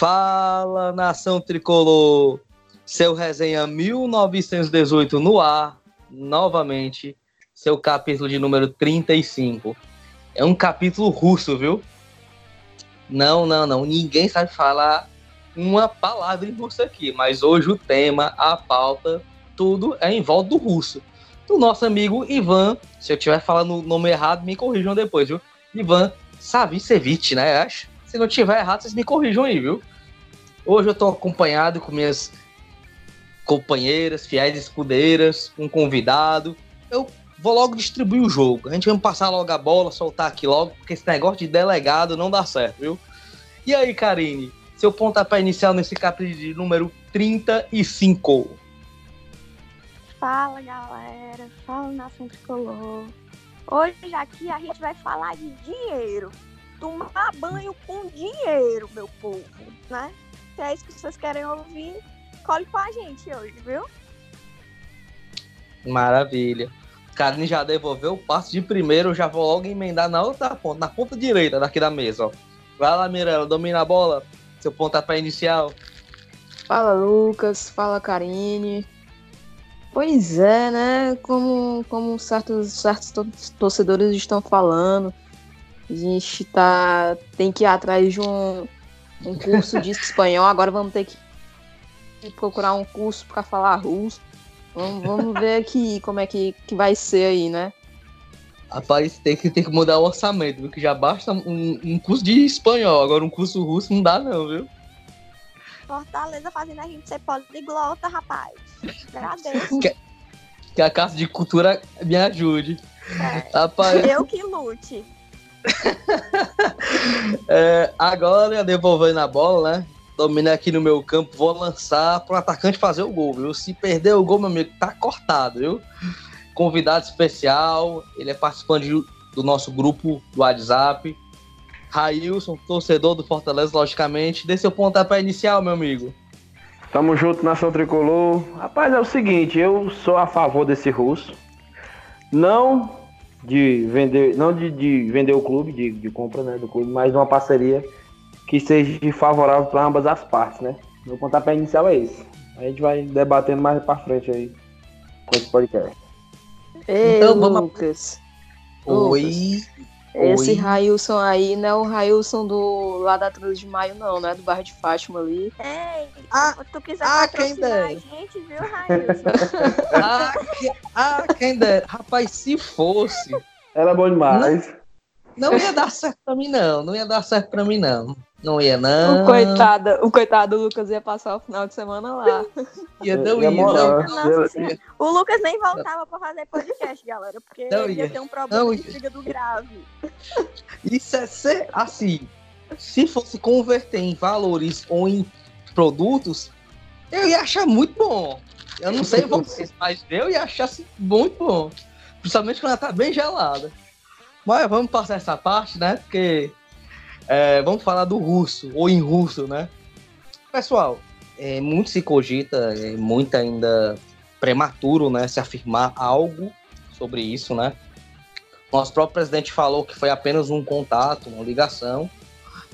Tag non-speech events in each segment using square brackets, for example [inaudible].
Fala, nação tricolor! Seu resenha 1918 no ar, novamente, seu capítulo de número 35. É um capítulo russo, viu? Não, não, não. Ninguém sabe falar uma palavra em russo aqui, mas hoje o tema, a pauta, tudo é em volta do russo. Do nosso amigo Ivan, se eu estiver falando o nome errado, me corrijam depois, viu? Ivan Savicevic, né? Acho. Se não tiver errado, vocês me corrijam aí, viu? Hoje eu tô acompanhado com minhas companheiras, fiéis escudeiras, um convidado. Eu vou logo distribuir o jogo. A gente vai passar logo a bola, soltar aqui logo, porque esse negócio de delegado não dá certo, viu? E aí, Karine, seu pontapé inicial nesse capítulo de número 35. Fala, galera. Fala, nação tricolor. Hoje aqui a gente vai falar de dinheiro tomar banho com dinheiro, meu povo, né? Se é isso que vocês querem ouvir, colhe com a gente hoje, viu? Maravilha. Karine já devolveu o passo de primeiro, eu já vou logo emendar na outra ponta, na ponta direita daqui da mesa, ó. Vai lá, Mirella, domina a bola, seu pontapé inicial. Fala, Lucas. Fala, Karine. Pois é, né? Como, como certos, certos torcedores estão falando, a gente tá, tem que ir atrás de um, um curso de espanhol. Agora vamos ter que procurar um curso para falar russo. Vamos, vamos ver aqui como é que, que vai ser aí, né? Rapaz, tem que, tem que mudar o orçamento, viu? Que já basta um, um curso de espanhol. Agora um curso russo não dá, não, viu? Fortaleza fazendo a gente ser poliglota, rapaz. Agradeço. Que, que a Casa de Cultura me ajude. É, rapaz. Eu que lute. É, agora, devolvendo a bola, né? Dominei aqui no meu campo, vou lançar para o atacante fazer o gol, viu? Se perder o gol, meu amigo, tá cortado, viu? Convidado especial, ele é participante do nosso grupo do WhatsApp. Railson, torcedor do Fortaleza, logicamente. Dê seu pontapé inicial, meu amigo. Tamo junto, nação tricolor. Rapaz, é o seguinte, eu sou a favor desse russo. Não de vender, não de, de vender o clube, de, de, compra né, do clube, mas uma parceria que seja favorável para ambas as partes, né? Meu pontapé inicial é esse. A gente vai debatendo mais para frente aí com esse podcast. Ei, então, Lucas. Oi. Lucas. Esse Railson aí não é o Railson do lá da 13 de maio, não, né? Do bairro de Fátima ali. Ei, ah, tu quiser ah, quem der. a gente, viu, Railson? [laughs] ah, que, ah, quem der. Rapaz, se fosse. Era bom demais. Não, não ia dar certo pra mim, não. Não ia dar certo pra mim, não. Não ia, não. O coitado, o coitado do Lucas ia passar o final de semana lá. [laughs] Ia não ia, não. o Lucas nem voltava pra fazer podcast, galera, porque não ia. ia ter um problema não de fígado grave. [laughs] Isso é ser, assim, se fosse converter em valores ou em produtos, eu ia achar muito bom. Eu não sei vocês, mas eu ia achar assim, muito bom. Principalmente quando ela tá bem gelada. Mas vamos passar essa parte, né? Porque é, vamos falar do russo, ou em russo, né? Pessoal, é, muito se cogita, é muito ainda prematuro, né, se afirmar algo sobre isso, né? Nosso próprio presidente falou que foi apenas um contato, uma ligação,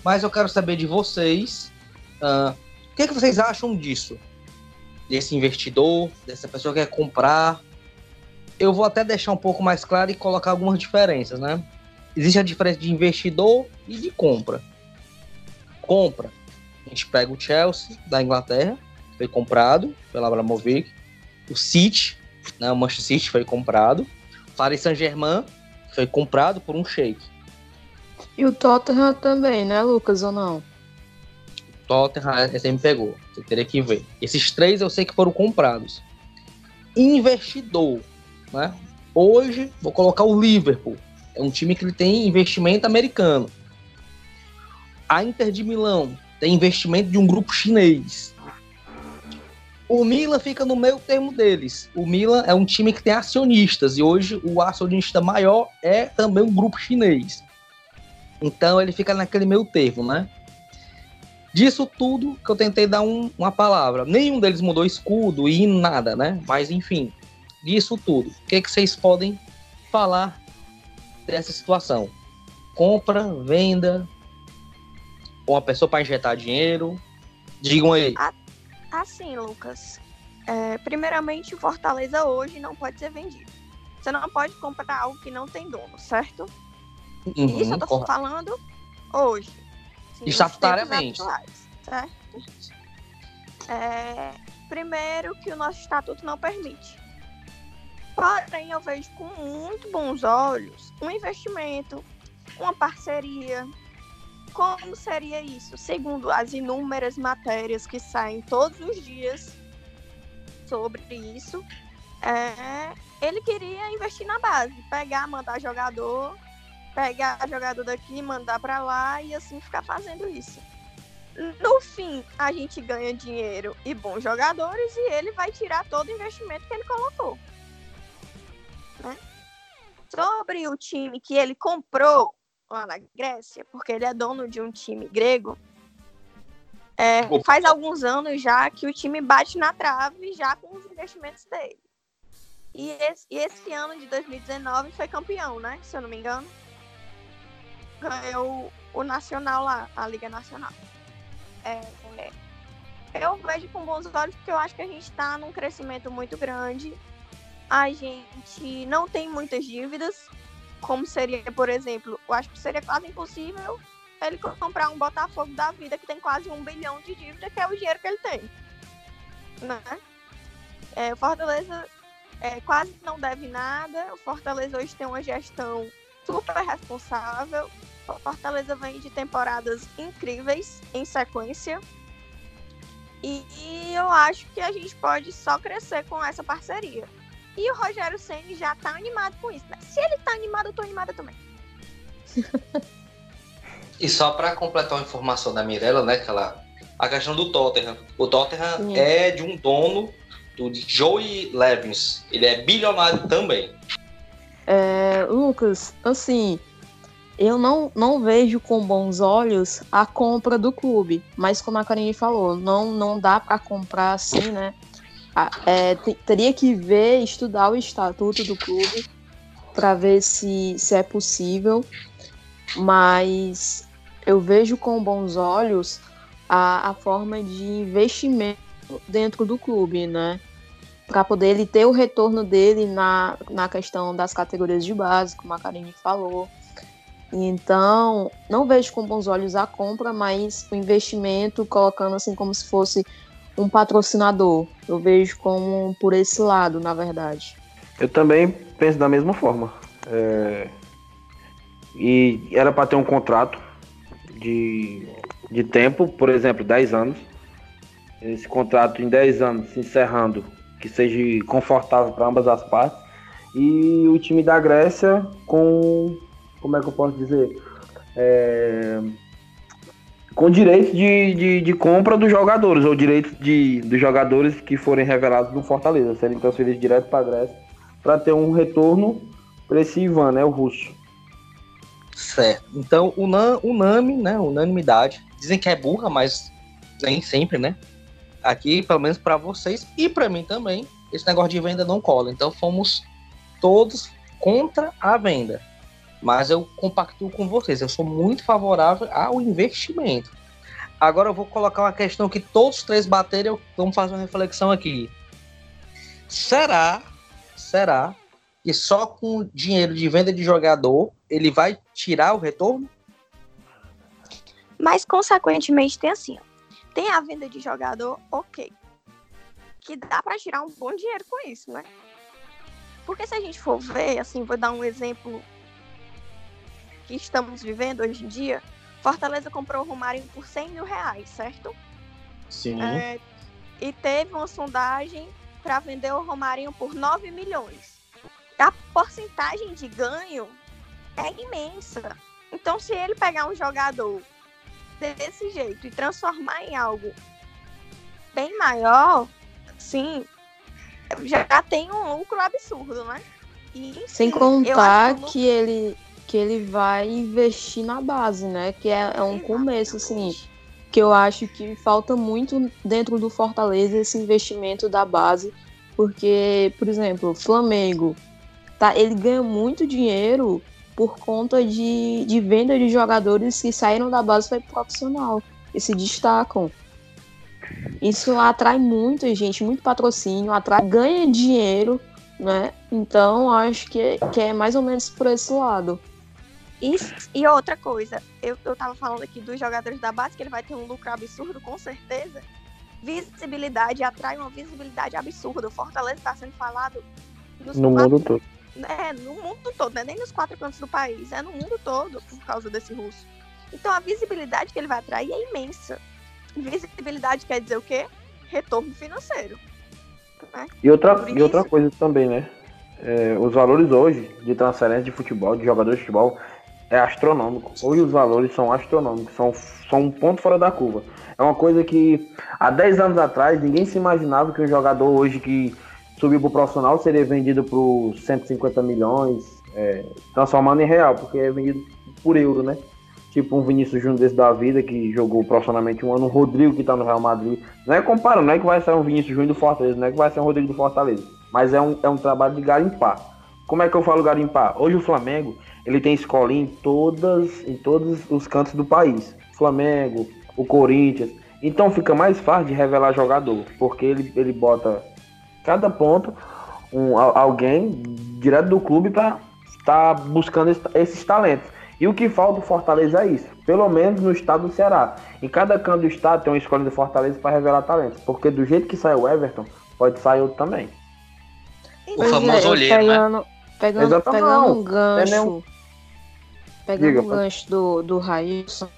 mas eu quero saber de vocês, uh, o que, é que vocês acham disso? Desse investidor, dessa pessoa que quer comprar. Eu vou até deixar um pouco mais claro e colocar algumas diferenças, né? Existe a diferença de investidor e de compra. Compra. A gente pega o Chelsea da Inglaterra, foi comprado pela Abramovic. O City, né, o Manchester City foi comprado. O Paris Saint-Germain foi comprado por um sheik. E o Tottenham também, né, Lucas, ou não? O Tottenham, esse me pegou. Você teria que ver. Esses três eu sei que foram comprados. Investidor, né? Hoje, vou colocar o Liverpool. É um time que tem investimento americano. A Inter de Milão tem investimento de um grupo chinês. O Milan fica no meio termo deles. O Milan é um time que tem acionistas e hoje o acionista maior é também um grupo chinês. Então ele fica naquele meio termo, né? Disso tudo que eu tentei dar um, uma palavra. Nenhum deles mudou escudo e nada, né? Mas enfim, disso tudo. O que, que vocês podem falar dessa situação. Compra, venda, uma pessoa para injetar dinheiro. Digam aí. Assim, Lucas. é, primeiramente, o Fortaleza hoje não pode ser vendido. Você não pode comprar algo que não tem dono, certo? Uhum, Isso eu tô correto. falando hoje. Sim, nos Estatutariamente. atuais, certo? É, primeiro que o nosso estatuto não permite. Porém, eu vejo com muito bons olhos um investimento, uma parceria. Como seria isso? Segundo as inúmeras matérias que saem todos os dias sobre isso, é, ele queria investir na base, pegar, mandar jogador, pegar jogador daqui, mandar para lá e assim ficar fazendo isso. No fim, a gente ganha dinheiro e bons jogadores e ele vai tirar todo o investimento que ele colocou. Né? Sobre o time que ele comprou lá na Grécia, porque ele é dono de um time grego, é, faz alguns anos já que o time bate na trave já com os investimentos dele. E esse, e esse ano de 2019 foi campeão, né? Se eu não me engano. Ganhou o Nacional lá, a Liga Nacional. É, é, eu vejo com bons olhos porque eu acho que a gente está num crescimento muito grande. A gente não tem muitas dívidas, como seria, por exemplo, eu acho que seria quase impossível ele comprar um Botafogo da vida que tem quase um bilhão de dívida, que é o dinheiro que ele tem. Né? É, o Fortaleza é, quase não deve nada. O Fortaleza hoje tem uma gestão super responsável. O Fortaleza vem de temporadas incríveis em sequência. E, e eu acho que a gente pode só crescer com essa parceria. E o Rogério Ceni já tá animado com isso. Né? Se ele tá animado, eu tô animada também. [laughs] E só para completar uma informação da Mirella, né, que ela, a questão do Tottenham. O Tottenham Sim. é de um dono do Joey Levins. Ele é bilionário também. É, Lucas, assim, eu não, não vejo com bons olhos a compra do clube, mas como a Karine falou, não, não dá para comprar assim, né? Ah, é, te- teria que ver, estudar o estatuto do clube para ver se, se é possível, mas eu vejo com bons olhos a, a forma de investimento dentro do clube, né? para poder ele ter o retorno dele na, na questão das categorias de base, como a Karine falou. Então, não vejo com bons olhos a compra, mas o investimento colocando assim como se fosse um patrocinador. Eu vejo como por esse lado, na verdade. Eu também penso da mesma forma. É, E era para ter um contrato de, de tempo, por exemplo, 10 anos. Esse contrato em 10 anos se encerrando, que seja confortável para ambas as partes. E o time da Grécia com. Como é que eu posso dizer? É, com direito de, de, de compra dos jogadores, ou direito de, dos jogadores que forem revelados no Fortaleza, serem transferidos direto para a Grécia, para ter um retorno para esse Ivan, né, o russo. Certo. Então, una- unânime, né? Unanimidade. Dizem que é burra, mas nem sempre, né? Aqui, pelo menos para vocês e para mim também, esse negócio de venda não cola. Então, fomos todos contra a venda. Mas eu compactuo com vocês. Eu sou muito favorável ao investimento. Agora eu vou colocar uma questão que todos os três baterem. eu- Vamos fazer uma reflexão aqui. Será, será que só com dinheiro de venda de jogador ele vai tirar o retorno? Mas, consequentemente, tem assim, ó. Tem a venda de jogador, ok. Que dá pra tirar um bom dinheiro com isso, né? Porque se a gente for ver, assim, vou dar um exemplo que estamos vivendo hoje em dia. Fortaleza comprou o Romário por 100 mil reais, certo? Sim. É, e teve uma sondagem para vender o Romarinho por 9 milhões. A porcentagem de ganho é imensa. Então, se ele pegar um jogador desse jeito e transformar em algo bem maior, sim, já tem um lucro absurdo, né? E, Sem contar acho que ele, que ele vai investir na base, né? Que é, é um começo, assim. Que eu acho que falta muito dentro do Fortaleza esse investimento da base, porque, por exemplo, o Flamengo, tá, ele ganha muito dinheiro por conta de, de venda de jogadores que saíram da base para profissional e se destacam. Isso atrai muito gente, muito patrocínio, atrai, ganha dinheiro, né? Então acho que, que é mais ou menos por esse lado. E, e outra coisa, eu, eu tava falando aqui dos jogadores da base, que ele vai ter um lucro absurdo, com certeza. Visibilidade, atrai uma visibilidade absurda. O Fortaleza está sendo falado no quatro, mundo todo. É, no mundo todo, não é nem nos quatro cantos do país, é no mundo todo por causa desse russo. Então a visibilidade que ele vai atrair é imensa. Visibilidade quer dizer o quê? Retorno financeiro. Né? E, outra, e outra coisa também, né? É, os valores hoje de transferência de futebol, de jogadores de futebol, é astronômico. Hoje os valores são astronômicos, são, são um ponto fora da curva. É uma coisa que há 10 anos atrás ninguém se imaginava que um jogador hoje que subiu pro profissional seria vendido por 150 milhões, é, transformando em real, porque é vendido por euro, né? Tipo um Vinícius Júnior desse da vida, que jogou profissionalmente um ano, um Rodrigo que tá no Real Madrid. Não é comparando, não é que vai ser um Vinícius Júnior do Fortaleza, não é que vai ser um Rodrigo do Fortaleza, mas é um, é um trabalho de garimpar. Como é que eu falo garimpar? Hoje o Flamengo, ele tem escolinha em todas, em todos os cantos do país. Flamengo, o Corinthians. Então fica mais fácil de revelar jogador, porque ele, ele bota cada ponto um, alguém direto do clube para estar tá buscando esses talentos. E o que falta do Fortaleza é isso, pelo menos no estado do Ceará. Em cada canto do estado tem uma escola de Fortaleza para revelar talentos, porque do jeito que saiu o Everton, pode sair outro também. O famoso é, olheiro, pegando, né? Pegando, pegando um gancho, pegando Diga, um gancho do, do Raílson,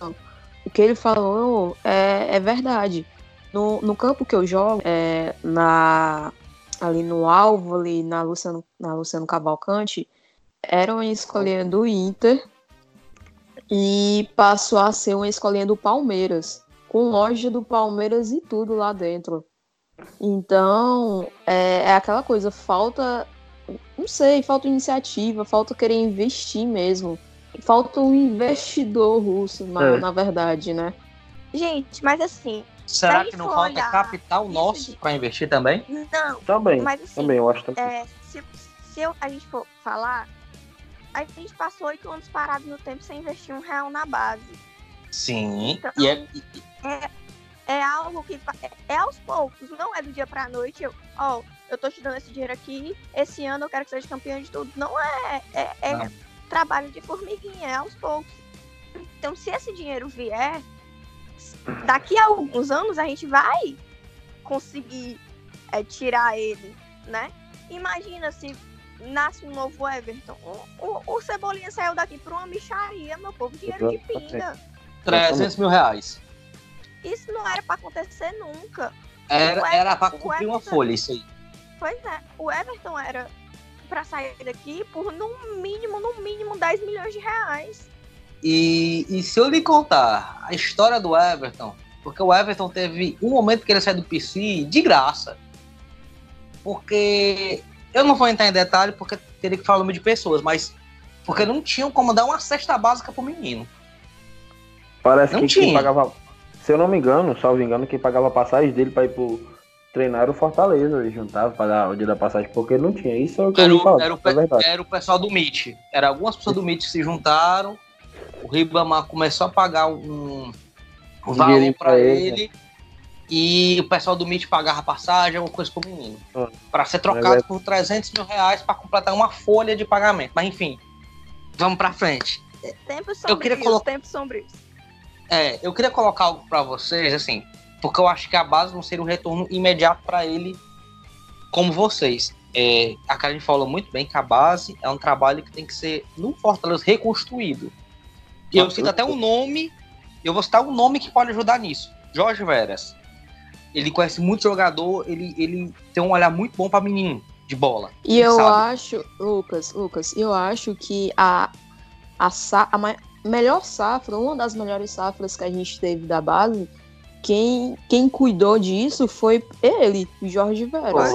o que ele falou é, é verdade. No, no campo que eu jogo, é, na ali no alvo, ali na Luciano, na Luciano Cavalcante, era uma escolinha do Inter e passou a ser uma escolinha do Palmeiras, com loja do Palmeiras e tudo lá dentro. Então, é, é aquela coisa, falta, não sei, falta iniciativa, falta querer investir mesmo. Falta um investidor russo, na, é. na verdade, né? Gente, mas assim, Será que não falta capital nosso de... para investir também? Não. Também. Mas, assim, também, eu acho também. É, se, se eu, a gente for falar, a gente passou oito anos parados no tempo sem investir um real na base. Sim. Então, e é... é, é algo que é, é, aos poucos, não é do dia para a noite. Eu, ó, eu tô te dando esse dinheiro aqui, esse ano eu quero que seja campeão de tudo. Não é, é, é não. Trabalho de formiguinha, é aos poucos. Então, se esse dinheiro vier, daqui a alguns anos a gente vai conseguir é, tirar ele, né? Imagina se nasce um novo Everton. O, o, o Cebolinha saiu daqui por uma micharia, meu povo, dinheiro de pinga. 300 mil reais. Isso não era para acontecer nunca. Era, era para cumprir Everton, uma folha, isso aí. Pois é, o Everton era para sair daqui por no mínimo, no mínimo 10 milhões de reais. E, e se eu lhe contar a história do Everton, porque o Everton teve um momento que ele saiu do PC de graça. Porque eu não vou entrar em detalhe porque teria que falar o nome de pessoas, mas porque não tinham como dar uma cesta básica pro menino. Parece não que tinha. quem pagava, se eu não me engano, salvo engano, quem pagava a passagem dele para ir pro treinar era o Fortaleza, ele juntava para dar o dia da passagem, porque não tinha. Isso é o que era eu falar, era, o, é era o pessoal do MIT. Era algumas pessoas do MIT que se juntaram o Ribamar começou a pagar um, um valor para ele, ele e o pessoal do MIT pagava passagem, alguma coisa pro menino. Ah, para ser trocado é por 300 mil reais para completar uma folha de pagamento. Mas enfim, vamos para frente. Tempos sombrios, eu queria colocar... tempos sombrios. É, eu queria colocar algo para vocês, assim, porque eu acho que a base não seria um retorno imediato para ele como vocês. É, a Karen falou muito bem que a base é um trabalho que tem que ser, no Fortaleza, reconstruído. E eu cito até um nome, eu vou citar um nome que pode ajudar nisso. Jorge Veras. Ele conhece muito jogador, ele, ele tem um olhar muito bom para menino de bola. E eu sabe. acho, Lucas, Lucas, eu acho que a, a, a melhor safra, uma das melhores safras que a gente teve da base, quem, quem cuidou disso foi ele, Jorge Veras.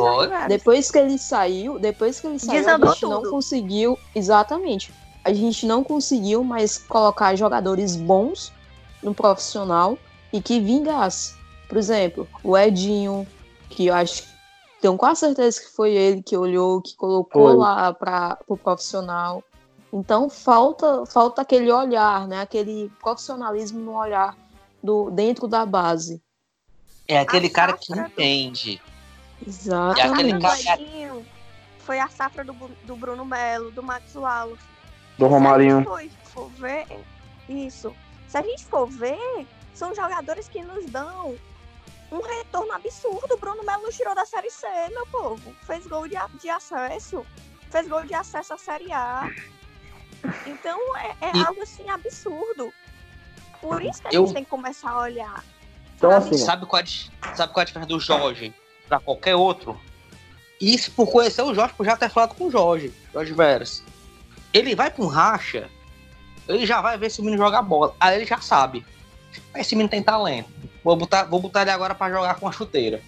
Depois que ele saiu, depois que ele saiu, Desandou a gente tudo. não conseguiu exatamente a gente não conseguiu mais colocar jogadores bons no profissional e que vingasse. Por exemplo, o Edinho, que eu acho tenho quase certeza que foi ele que olhou, que colocou foi. lá para o pro profissional. Então falta falta aquele olhar, né? Aquele profissionalismo no olhar do dentro da base. É aquele A cara que do- entende. aquele Exatamente. cara- Godinho foi a safra do, do Bruno Melo, do Max Wallace. Do Se a Romarinho. gente for, ver, isso. Se a gente for ver, são jogadores que nos dão um retorno absurdo. O Bruno Melo nos tirou da Série C, meu povo. Fez gol de, de acesso. Fez gol de acesso à Série A. Então é, é E- algo assim absurdo. Por isso que a Eu- gente tem que começar a olhar. Então, sabe? assim, Sabe qual, é sabe qual é a diferença do Jorge pra qualquer outro? Isso por conhecer o Jorge, por já ter falado com o Jorge, Jorge Veras. Ele vai pra um racha, ele já vai ver se o menino joga bola. Aí ele já sabe. Esse menino tem talento. Vou botar, vou botar ele agora pra jogar com a chuteira.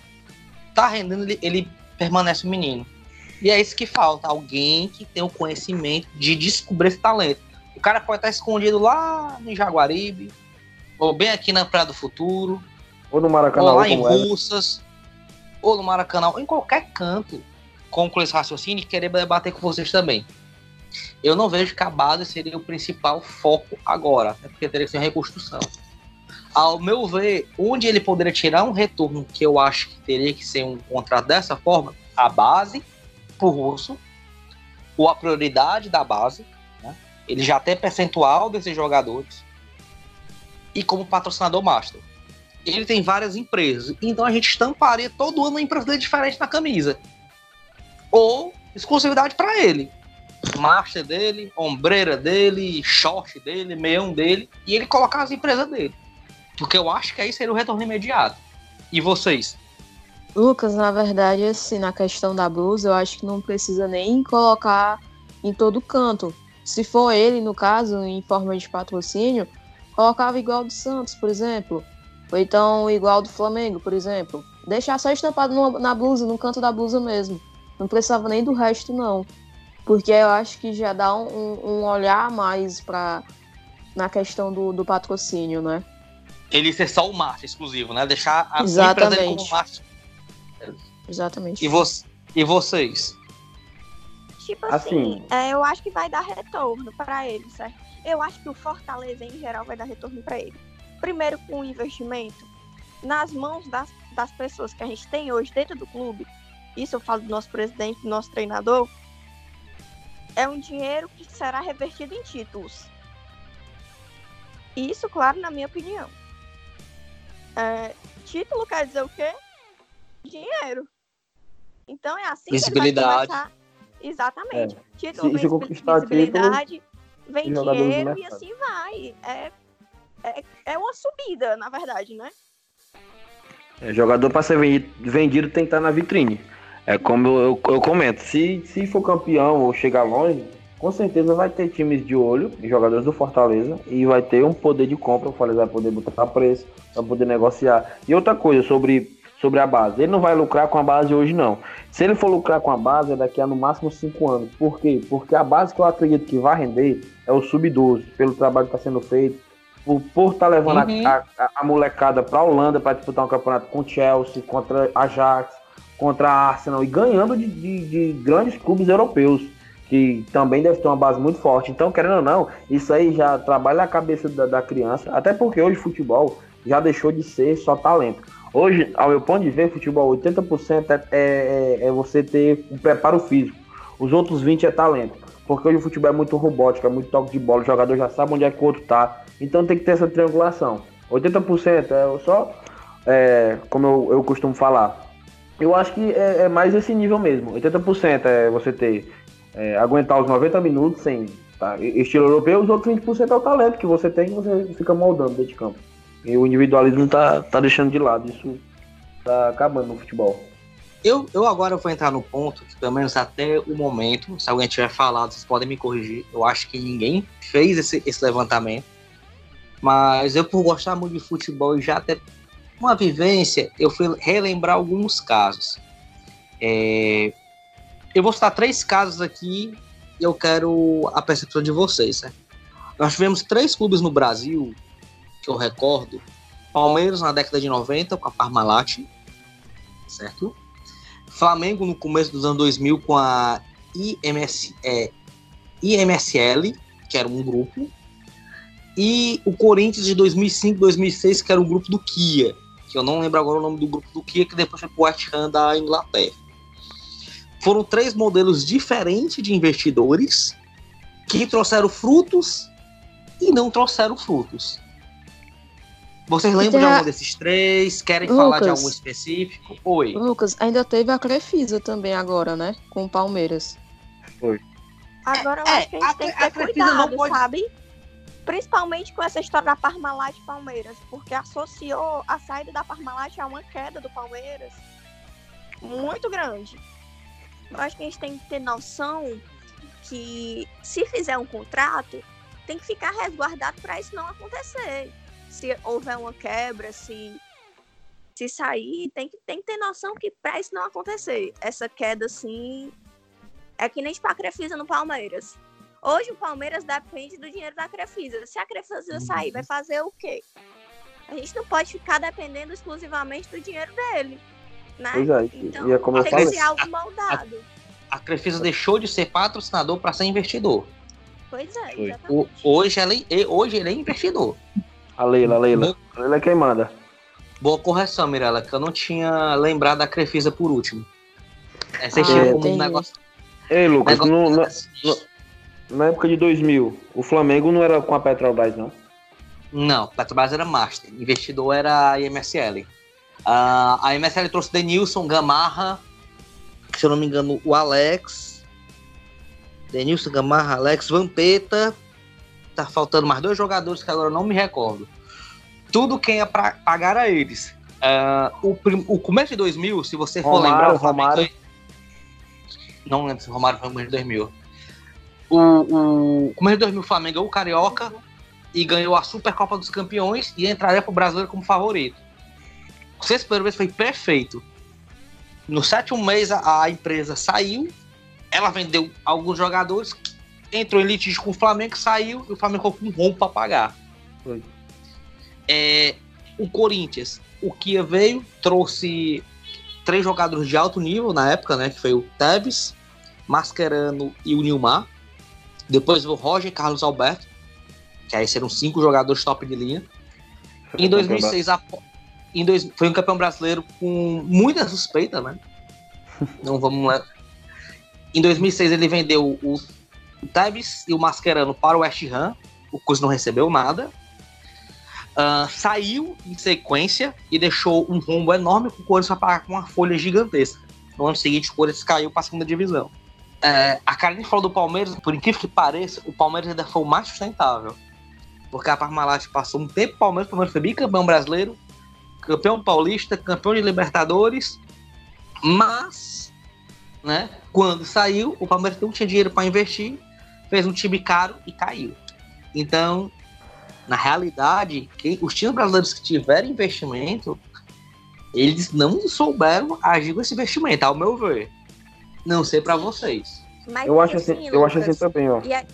Tá rendendo, ele, ele permanece o menino. E é isso que falta, alguém que tenha o conhecimento de descobrir esse talento. O cara pode estar escondido lá no Jaguaribe, ou bem aqui na Praia do Futuro, ou no Maracanã, ou lá em é. Russas, ou no Maracanã, ou em qualquer canto, concluir esse raciocínio e querer debater com vocês também. Eu não vejo que a base seria o principal foco agora, até porque teria que ser uma reconstrução. Ao meu ver, onde ele poderia tirar um retorno que eu acho que teria que ser um contrato dessa forma, a base pro russo, ou a prioridade da base, né? ele já tem percentual desses jogadores, e como patrocinador master ele tem várias empresas. Então a gente estamparia todo ano uma empresa dele diferente na camisa. Ou exclusividade para ele. Master dele, ombreira dele, short dele, meião dele. E ele colocar as empresas dele. Porque eu acho que aí seria o retorno imediato. E vocês? Lucas, na verdade, assim, na questão da blusa, eu acho que não precisa nem colocar em todo canto. Se for ele, no caso, em forma de patrocínio, colocava igual do Santos, por exemplo. Ou então igual do Flamengo, por exemplo. Deixar só estampado no- na blusa, no canto da blusa mesmo. Não precisava nem do resto, não. Porque eu acho que já dá um, um olhar a mais pra, na questão do, do patrocínio, né? Ele ser só o master exclusivo, né? Deixar a Exatamente. empresa dele como master. Exatamente. E, vo e vocês? Tipo Assim- assim, é, eu acho que vai dar retorno para ele, certo? Eu acho que o Fortaleza, em geral, vai dar retorno para ele. Primeiro, com o investimento nas mãos das, das pessoas que a gente tem hoje dentro do clube. Isso eu falo do nosso presidente, do nosso treinador. É um dinheiro que será revertido em títulos. Isso, claro, na minha opinião. É, título quer dizer o quê? Dinheiro. Então é assim que ele vai Visibilidade. começar. Exatamente. Título Se- se conquistar visibilidade, vem dinheiro e assim vai. É, é, é uma subida, na verdade, né? É, jogador para ser vendido, vendido tem que estar na vitrine. É como eu, eu comento, se, se for campeão ou chegar longe, com certeza vai ter times de olho, jogadores do Fortaleza, e vai ter um poder de compra, o Fortaleza vai poder botar preço, vai poder negociar. E outra coisa sobre, sobre a base, ele não vai lucrar com a base hoje não. Se ele for lucrar com a base, é daqui a no máximo 5 anos. Por quê? Porque a base que eu acredito que vai render é o sub-12, pelo trabalho que está sendo feito, por estar levando a- Uhum. a, a, a molecada para a Holanda para disputar um campeonato com Chelsea, contra Ajax, contra a Arsenal e ganhando de, de- de grandes clubes europeus, que também deve ter uma base muito forte. Então, querendo ou não, isso aí já trabalha a cabeça da, da criança, até porque hoje futebol já deixou de ser só talento. Hoje, ao meu ponto de ver, futebol 80% é, é, é você ter um preparo físico, os outros 20% é talento. Porque hoje o futebol é muito robótico, é muito toque de bola, o jogador já sabe onde é que o outro tá. Então tem que ter essa triangulação. 80% é só, é, como eu, eu costumo falar, eu acho que é, é mais esse nível mesmo. 80% é você ter, é, aguentar os 90 minutos sem tá, estilo europeu, os outros 20% é o talento que você tem e você fica moldando dentro de campo. E o individualismo tá, tá deixando de lado, isso tá acabando no futebol. Eu, eu agora vou entrar no ponto que, pelo menos até o momento, se alguém tiver falado, vocês podem me corrigir. Eu acho que ninguém fez esse, esse levantamento. Mas eu, por gostar muito de futebol e já ter uma vivência, eu fui relembrar alguns casos. É, eu vou citar três casos aqui e eu quero a percepção de vocês. Certo? Nós tivemos três clubes no Brasil, que eu recordo. Palmeiras na década de 90 com a Parmalat, certo? Flamengo no começo dos anos 2000 com a IMS, é, IMSL, que era um grupo, e o Corinthians de 2005, 2006, que era um grupo do Kia. que eu não lembro agora o nome do grupo do Kia, que depois foi pro West Ham da Inglaterra. Foram três modelos diferentes de investidores que trouxeram frutos e não trouxeram frutos. Vocês lembram de a- algum desses três? Querem falar de Lucas. algum específico? Oi. Lucas, ainda teve a Crefisa também agora, né? Com o Palmeiras. Agora eu É, acho que a gente a- tem que a ter cuidado, pode- sabe? Principalmente com essa história da Parmalat Palmeiras, porque associou a saída da Parmalat a uma queda do Palmeiras muito grande. Eu acho que a gente tem que ter noção que se fizer um contrato, tem que ficar resguardado para isso não acontecer. Se houver uma quebra, se se sair, tem que, tem que ter noção que para isso não acontecer. Essa queda assim é que nem tipo a Crefisa no Palmeiras. Hoje o Palmeiras depende do dinheiro da Crefisa. Se a Crefisa sair, vai fazer o quê? A gente não pode ficar dependendo exclusivamente do dinheiro dele, né? Pois é, Então, e é como eu tem falei. que ser algo moldado. A Crefisa deixou de ser patrocinador para ser investidor. Pois é, exatamente. O- hoje, ela, é- hoje ele é investidor. A Leila, a Leila. A Leila é quem manda. Boa correção, Mirella, que eu não tinha lembrado da Crefisa por último. Essa Ah, ah, como um negócio. Ei, Lucas, negócio no- na, assim. na época de 2000, o Flamengo não era com a Petrobras, não? Não, Petrobras era Master. Investidor era a IMSL. Ah, a IMSL trouxe Denilson, Gamarra, se eu não me engano, o Alex. Denilson, Gamarra, Alex, Vampeta. Tá faltando mais dois jogadores que agora eu não me recordo. Tudo quem ia pra, pagar a eles. Ah, o, prim- o começo de 2000, se você for Romário, lembrar, o Romário. ganhou- Não lembro se o Romário foi no começo de 2000. O, o começo de 2000, o Flamengo ganhou o Carioca e ganhou a Supercopa dos Campeões e entraria pro brasileiro como favorito. O sexto primeiro mês foi perfeito. No sétimo mês, a, a empresa saiu, ela vendeu alguns jogadores, entrou em litígio com o Flamengo, saiu e o Flamengo ficou com um rombo para pagar. Foi. É, o Corinthians, o Kia veio, trouxe três jogadores de alto nível na época, né? Que foi o Tevez, Mascherano e o Nilmar. Depois o Roger Carlos Alberto, que aí serão cinco jogadores top de linha. Em 2006, a- em dois- foi um campeão brasileiro com muita suspeita, né? [laughs] Não vamos lá. Em 2006 ele vendeu o, o Tevez e o Mascherano para o West Ham. O Cus não recebeu nada. Ah, saiu em sequência e deixou um rombo enorme com o Corinthians para pagar com uma folha gigantesca. No ano seguinte, o Corinthians caiu para a segunda divisão. É, a Karine falou do Palmeiras, por incrível que pareça, o Palmeiras ainda foi o mais sustentável. Porque a Parmalat passou um tempo, o Palmeiras, o Palmeiras foi bicampeão brasileiro, campeão paulista, campeão de Libertadores, mas, né, quando saiu, o Palmeiras não tinha dinheiro para investir, fez um time caro e caiu. Então, na realidade, quem- os times brasileiros que tiveram investimento, eles não souberam agir com esse investimento, ao meu ver. Não sei para vocês. Mas Eu acho assim, eu acho assim também, ó. E a-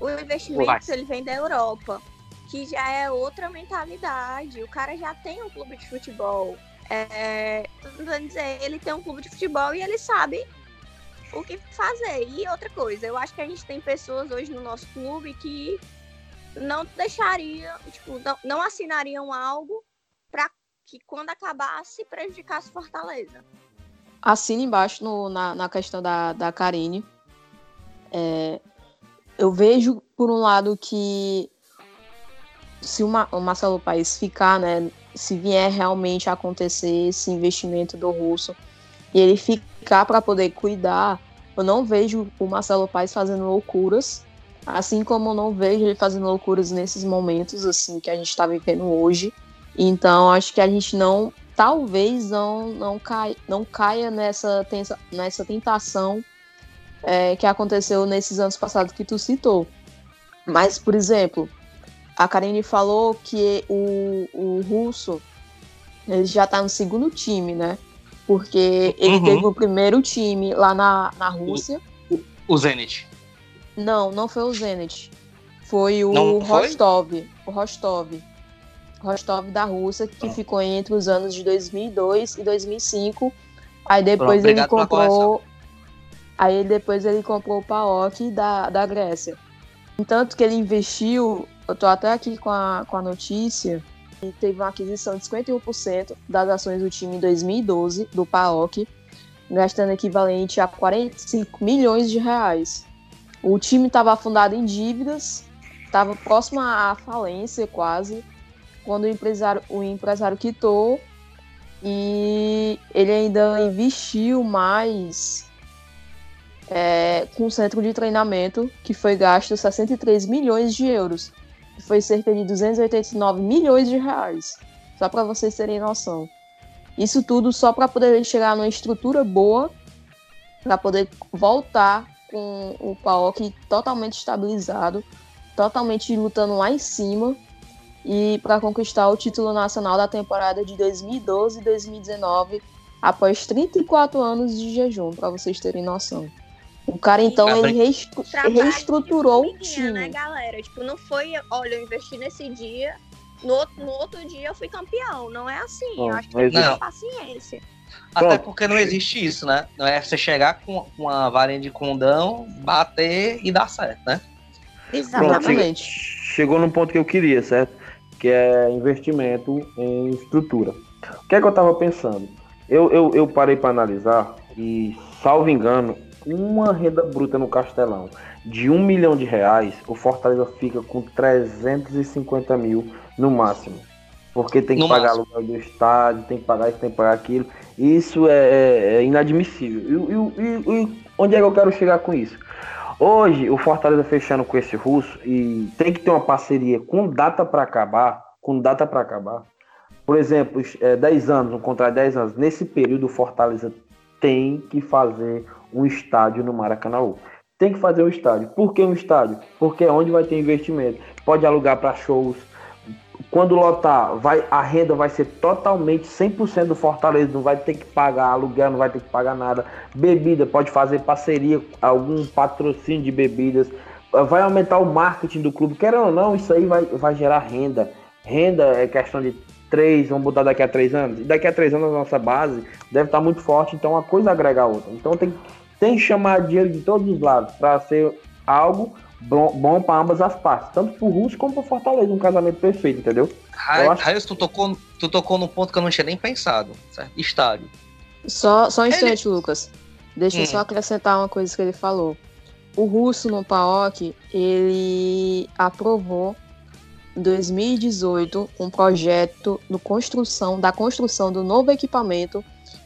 o investimento Vai. ele vem da Europa, que já é outra mentalidade. O cara já tem um clube de futebol. É, tô tentando dizer, ele tem um clube de futebol e ele sabe o que fazer. E outra coisa, eu acho que a gente tem pessoas hoje no nosso clube que não deixariam, tipo, não, não assinariam algo para que quando acabasse prejudicasse Fortaleza. Assina embaixo no- na, na questão da, da Karine. É, eu vejo, por um lado, que se o, Ma- o Marcelo Paes ficar, né, se vier realmente acontecer esse investimento do russo e ele ficar para poder cuidar, eu não vejo o Marcelo Paes fazendo loucuras, assim como eu não vejo ele fazendo loucuras nesses momentos assim que a gente está vivendo hoje. Então, acho que a gente não, talvez não não, cai, não caia nessa, nessa tentação é, que aconteceu nesses anos passados que tu citou. Mas, por exemplo, a Karine falou que o, o russo ele já tá no segundo time, né? Porque ele Uhum. teve o primeiro time lá na, na Rússia. O Zenit. Não, não foi o Zenit. Foi o Não foi? Rostov. O Rostov. Rostov da Rússia, que Ah. ficou entre os anos de 2002 e 2005. Aí depois Pronto, ele comprou. Aí depois ele comprou o PAOK da, da Grécia. Entanto que ele investiu, eu tô até aqui com a, com a notícia, teve uma aquisição de 51% das ações do time em 2012, do PAOK, gastando equivalente a 45 milhões de reais. O time estava afundado em dívidas, estava próximo à falência quase, quando o empresário, o empresário quitou e ele ainda investiu mais é, com o centro de treinamento, que foi gasto 63 milhões de euros, que foi cerca de 289 milhões de reais, só para vocês terem noção. Isso tudo só para poder chegar numa estrutura boa, para poder voltar com o PAOK totalmente estabilizado, totalmente lutando lá em cima e para conquistar o título nacional da temporada de 2012 e 2019 após 34 anos de jejum, para vocês terem noção. O cara, então, ele reestru reestruturou o time. né, galera? Tipo, não foi, olha, eu investi nesse dia, no outro, no outro dia eu fui campeão. Não é assim. Não, eu acho que tem que ter paciência. Até porque não existe isso, né? Não é você chegar com uma varinha de condão, bater e dar certo, né? Exatamente. Pronto, chegou no ponto que eu queria, certo? Que é investimento em estrutura. O que é que eu tava pensando? Eu, eu, eu parei para analisar e, salvo engano, uma renda bruta no Castelão de um milhão de reais, o Fortaleza fica com 350 mil no máximo. Porque tem que no pagar máximo. aluguel do estádio, tem que pagar isso, tem que pagar aquilo. Isso é, é, é inadmissível. E, e, e, onde é que eu quero chegar com isso? Hoje, o Fortaleza fechando com esse russo e tem que ter uma parceria com data para acabar, com data para acabar. Por exemplo, é, 10 anos, um contrato de 10 anos. Nesse período, o Fortaleza tem que fazer um estádio no Maracanã. Tem que fazer um estádio. Por que um estádio? Porque é onde vai ter investimento. Pode alugar para shows, quando lotar, vai, a renda vai ser totalmente 100% do Fortaleza, não vai ter que pagar aluguel, não vai ter que pagar nada. Bebida, pode fazer parceria, algum patrocínio de bebidas, vai aumentar o marketing do clube. Querendo ou não, isso aí vai, vai gerar renda. Renda é questão de três, vamos botar daqui a três anos. E daqui a três anos a nossa base deve estar muito forte, então uma coisa agrega a outra. Então tem, tem que chamar dinheiro de todos os lados para ser algo bom, bom para ambas as partes, tanto pro Russo como pro Fortaleza, um casamento perfeito, entendeu? Raios, tu tocou, tu tocou no ponto que eu não tinha nem pensado, certo? Estádio. Só, só um instante, ele... Lucas. Deixa hum. eu só acrescentar uma coisa que ele falou. O Russo no PAOC, ele aprovou 2018 um projeto do construção, da construção do novo equipamento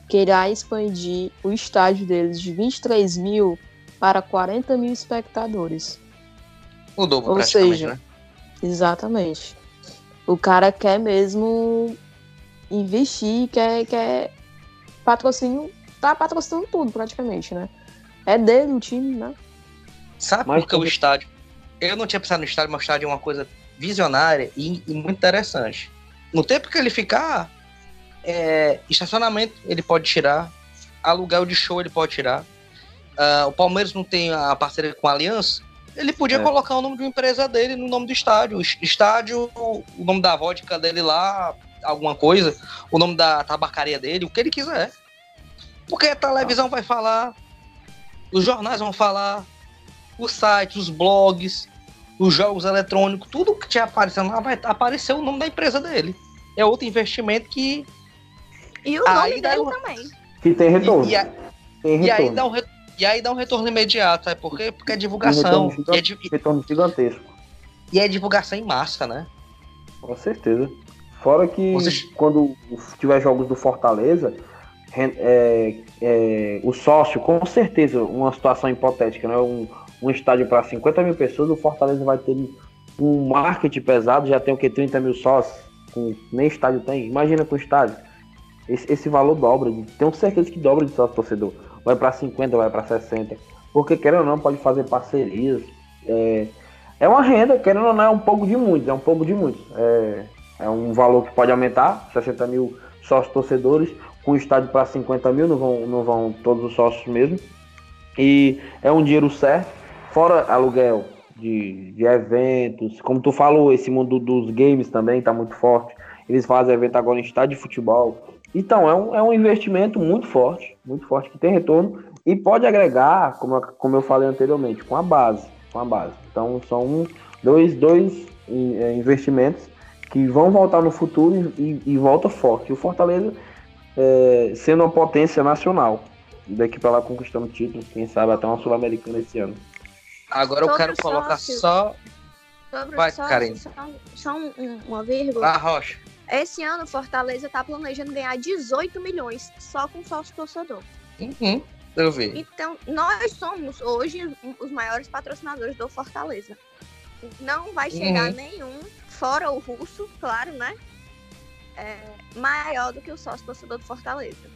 que irá expandir o estádio deles de 23 mil para 40 mil espectadores. O dobro, Ou seja, né? exatamente. O cara quer mesmo investir, quer, quer patrocínio, tá patrocinando tudo praticamente, né? É dele o time, né? Sabe mas por que o estádio? Eu não tinha pensado no estádio, mas o estádio é uma coisa visionária e, e muito interessante. No tempo que ele ficar, é, estacionamento ele pode tirar, aluguel de show ele pode tirar. Uh, o Palmeiras não tem a parceria com a Aliança, ele podia é. colocar o nome de uma empresa dele no nome do estádio. Estádio, o nome da vodka dele lá, alguma coisa, o nome da tabacaria dele, o que ele quiser. Porque a televisão vai falar, os jornais vão falar, os sites, os blogs, os jogos eletrônicos, tudo que tinha aparecendo lá vai aparecer o nome da empresa dele. É outro investimento que. E o nome dele também. Que tem retorno. E, e, a... tem retorno. e aí dá um retorno e aí dá um retorno imediato, sabe por quê? Porque é divulgação. Um retorno, é di... retorno gigantesco. E é divulgação em massa, né? Com certeza. Fora que quando tiver jogos do Fortaleza, é, é, o sócio, com certeza, uma situação hipotética, né? Um, um estádio para 50 mil pessoas, o Fortaleza vai ter um marketing pesado, já tem o que? 30 mil sócios, com, nem estádio tem. Imagina com estádio. Esse, esse valor dobra, tenho certeza que dobra de sócio torcedor vai para 50, vai para 60. Porque, querendo ou não, pode fazer parcerias. É, é uma renda, querendo ou não, é um pouco de muitos, é um pouco de muitos. É, é um valor que pode aumentar, 60 mil sócios torcedores, com estádio para 50 mil, não vão, não vão todos os sócios mesmo. E é um dinheiro certo, fora aluguel de, de eventos, como tu falou, esse mundo dos games também está muito forte. Eles fazem evento agora em estádio de futebol. Então, é um, é um investimento muito forte, muito forte, que tem retorno e pode agregar, como, como eu falei anteriormente, com a base. Com a base. Então, são dois, dois é, investimentos que vão voltar no futuro e, e, e volta forte. O Fortaleza é, sendo uma potência nacional. Daqui para lá conquistando títulos, quem sabe até uma Sul-Americana esse ano. Agora eu quero colocar sócio. só. Sobre Vai, só, Karen. só, só um- um- uma vírgula. Ah, Rocha. Esse ano, Fortaleza tá planejando ganhar 18 milhões só com sócio torcedor. Uhum. Eu vi. Então, nós somos hoje os maiores patrocinadores do Fortaleza. Não vai chegar Uhum. nenhum, fora o russo, claro, né? É, maior do que o sócio torcedor do Fortaleza.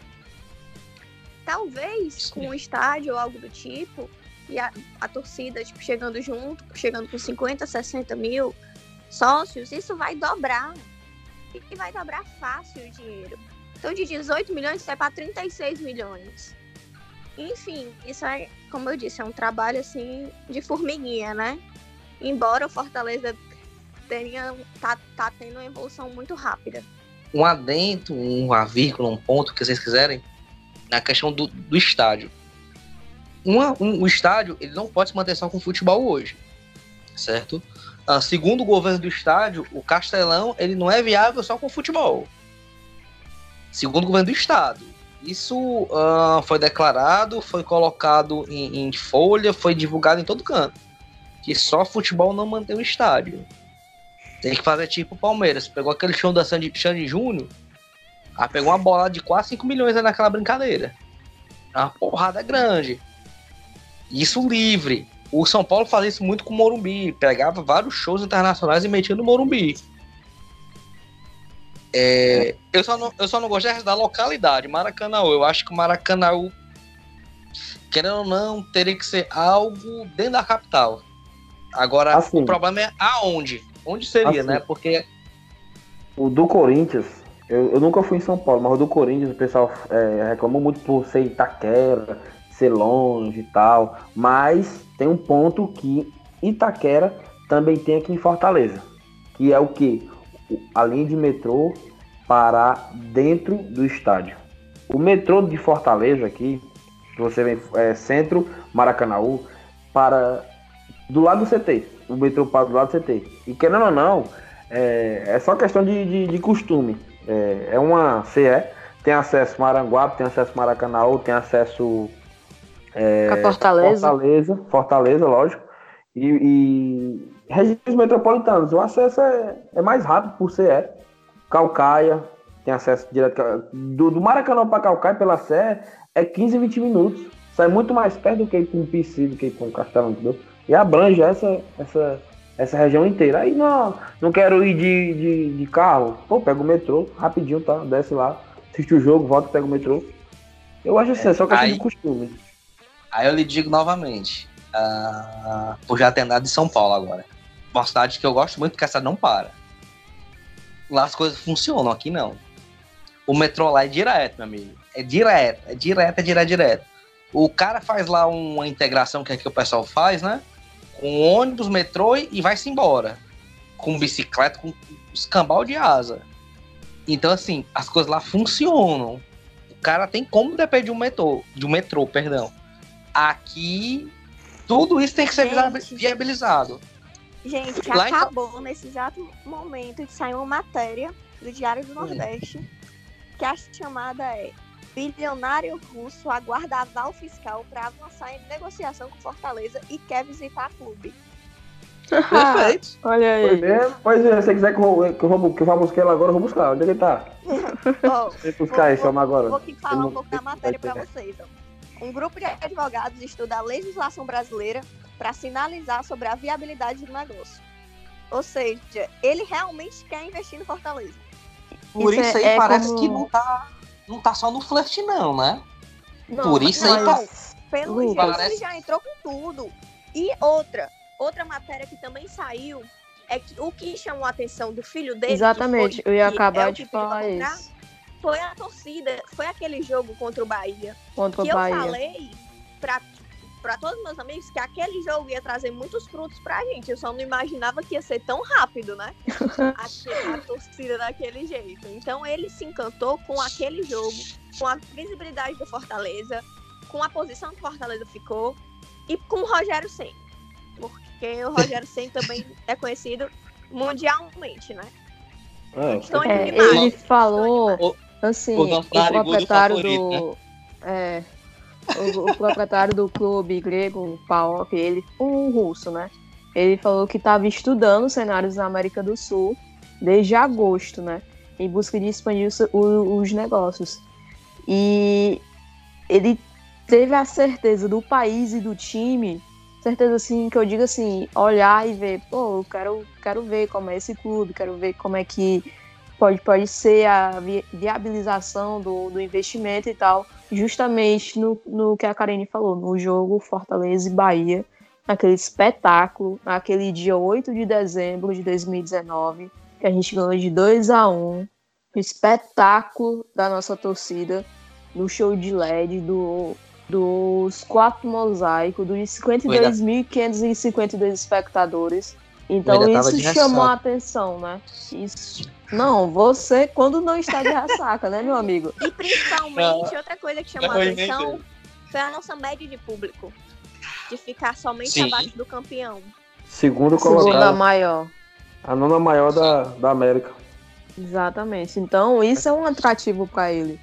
Talvez com um estádio ou algo do tipo, e a, a torcida tipo, chegando junto, chegando com 50, 60 mil sócios, isso vai dobrar. E vai dobrar fácil o dinheiro. Então, de 18 milhões, vai para 36 milhões. Enfim, isso é, como eu disse, é um trabalho assim de formiguinha, né? Embora o Fortaleza tenha, tá, tá tendo uma evolução muito rápida. Um adendo, uma vírgula, um ponto que vocês quiserem, na questão do, do estádio. Uma- um- o estádio ele não pode se manter só com futebol hoje, certo? Ah, segundo o governo do estádio, o Castelão ele não é viável só com futebol. Segundo o governo do estado. Isso ah, foi declarado, foi colocado em, em folha, foi divulgado em todo canto. Que só futebol não mantém o estádio. Tem que fazer tipo o Palmeiras. Pegou aquele show da Sandy, Sandy Júnior, aí pegou uma bola de quase 5 milhões naquela brincadeira. É uma porrada grande. Isso livre. O São Paulo fazia isso muito com o Morumbi. Pegava vários shows internacionais e metia no Morumbi. É, eu, só não, eu só não gosto da localidade, Maracanã. Eu acho que o Maracanã, querendo ou não, teria que ser algo dentro da capital. Agora, Assim. o problema é aonde. Onde seria, Assim. né? Porque O do Corinthians, eu, eu nunca fui em São Paulo, mas o do Corinthians o pessoal é, reclamou muito por ser Itaquera, ser longe e tal. Mas tem um ponto que Itaquera também tem aqui em Fortaleza. Que é o que? A linha de metrô parar dentro do estádio. O metrô de Fortaleza aqui, você vem é, centro, Maracanaú, para do lado do CT. O metrô para do lado do CT. E querendo ou não, é, é só questão de, de, de costume. É, é uma CE, tem acesso Maranguape, tem acesso Maracanaú, tem acesso a Fortaleza. Fortaleza, Fortaleza, lógico. E, e regiões metropolitanas, o acesso é, é mais rápido por CE. Calcaia, tem acesso direto. Do, do Maracanã para Calcaia pela CE é 15, 20 minutos. Sai muito mais perto do que ir para um PC, do que ir para um Castelão, entendeu? E abrange essa, essa, essa região inteira. Aí não, não quero ir de, de, de carro. Pô, pega o metrô, rapidinho, tá? Desce lá, assiste o jogo, volta e pega o metrô. Eu acho assim, é só questão aí- de costume. Aí eu lhe digo novamente, ah, por já ter andado de São Paulo agora. Uma cidade que eu gosto muito, porque a cidade não para. Lá as coisas funcionam, aqui não. O metrô lá é direto, meu amigo. É direto, é direto, é direto, direto. O cara faz lá uma integração que aqui o pessoal faz, né? Com ônibus, metrô e vai-se embora. Com bicicleta, com escambau de asa. Então, assim, as coisas lá funcionam. O cara tem como depender de um metrô, de um metrô, perdão. Aqui, tudo isso tem que ser Gente. viabilizado. Gente, Lá em acabou nesse exato momento de sair uma matéria do Diário do Nordeste que a chamada é Bilionário russo aguarda aval fiscal para avançar em negociação com Fortaleza e quer visitar clube. [laughs] Perfeito. Olha Pois aí. é, pois é, se você quiser que eu, que eu, vou, que eu vá buscar ele agora, eu vou buscar. Onde é que ele tá? [laughs] Ó, Vem buscar esse homem agora. Vou aqui falar um pouco da matéria para vocês. ó. Um grupo de advogados estuda a legislação brasileira para sinalizar sobre a viabilidade do negócio. Ou seja, ele realmente quer investir no Fortaleza. Por Isso isso, é- aí é parece como- que não tá, não tá só no flerte, não, né? Não, Por isso aí, mas Pelo jeito, parece- ele já entrou com tudo. E outra, outra matéria que também saiu é que o que chamou a atenção do filho dele. Exatamente, foi- eu ia é acabar o de falar isso. Foi a torcida, foi aquele jogo contra o Bahia. Contra o que eu Bahia. falei pra, pra todos os meus amigos que aquele jogo ia trazer muitos frutos pra gente. Eu só não imaginava que ia ser tão rápido, né? [laughs] a, a torcida daquele jeito. Então ele se encantou com aquele jogo, com a visibilidade do Fortaleza, com a posição que o Fortaleza ficou e com o Rogério Senna. Porque o Rogério Senna também é conhecido mundialmente, né? É, Estou com indo É, demais. ele falou, O- assim, o proprietário favorito, do. É, o, o proprietário do clube grego, o PAOK, ele, um russo, né? Ele falou que estava estudando cenários na América do Sul desde agosto, né? Em busca de expandir os, os negócios. E ele teve a certeza do país e do time, certeza assim, que eu digo assim, olhar e ver, pô, eu quero, quero ver como é esse clube, quero ver como é que pode, pode ser a vi- viabilização do, do investimento e tal, justamente no, no que a Karine falou, no jogo Fortaleza e Bahia, naquele espetáculo, naquele dia 8 de dezembro de 2019, que a gente ganhou de 2 a 1 o espetáculo da nossa torcida, no show de LED, do, dos quatro mosaicos, dos 52.552 espectadores. Então isso chamou a atenção, né? Isso. Não, você quando não está de ressaca, né, meu amigo? E principalmente, outra coisa que chamou a atenção entendi. foi a nossa média de público. De ficar somente Sim. abaixo do campeão. Segundo Segunda colocado, maior. a nona maior da, da América. Exatamente. Então, isso é um atrativo para ele.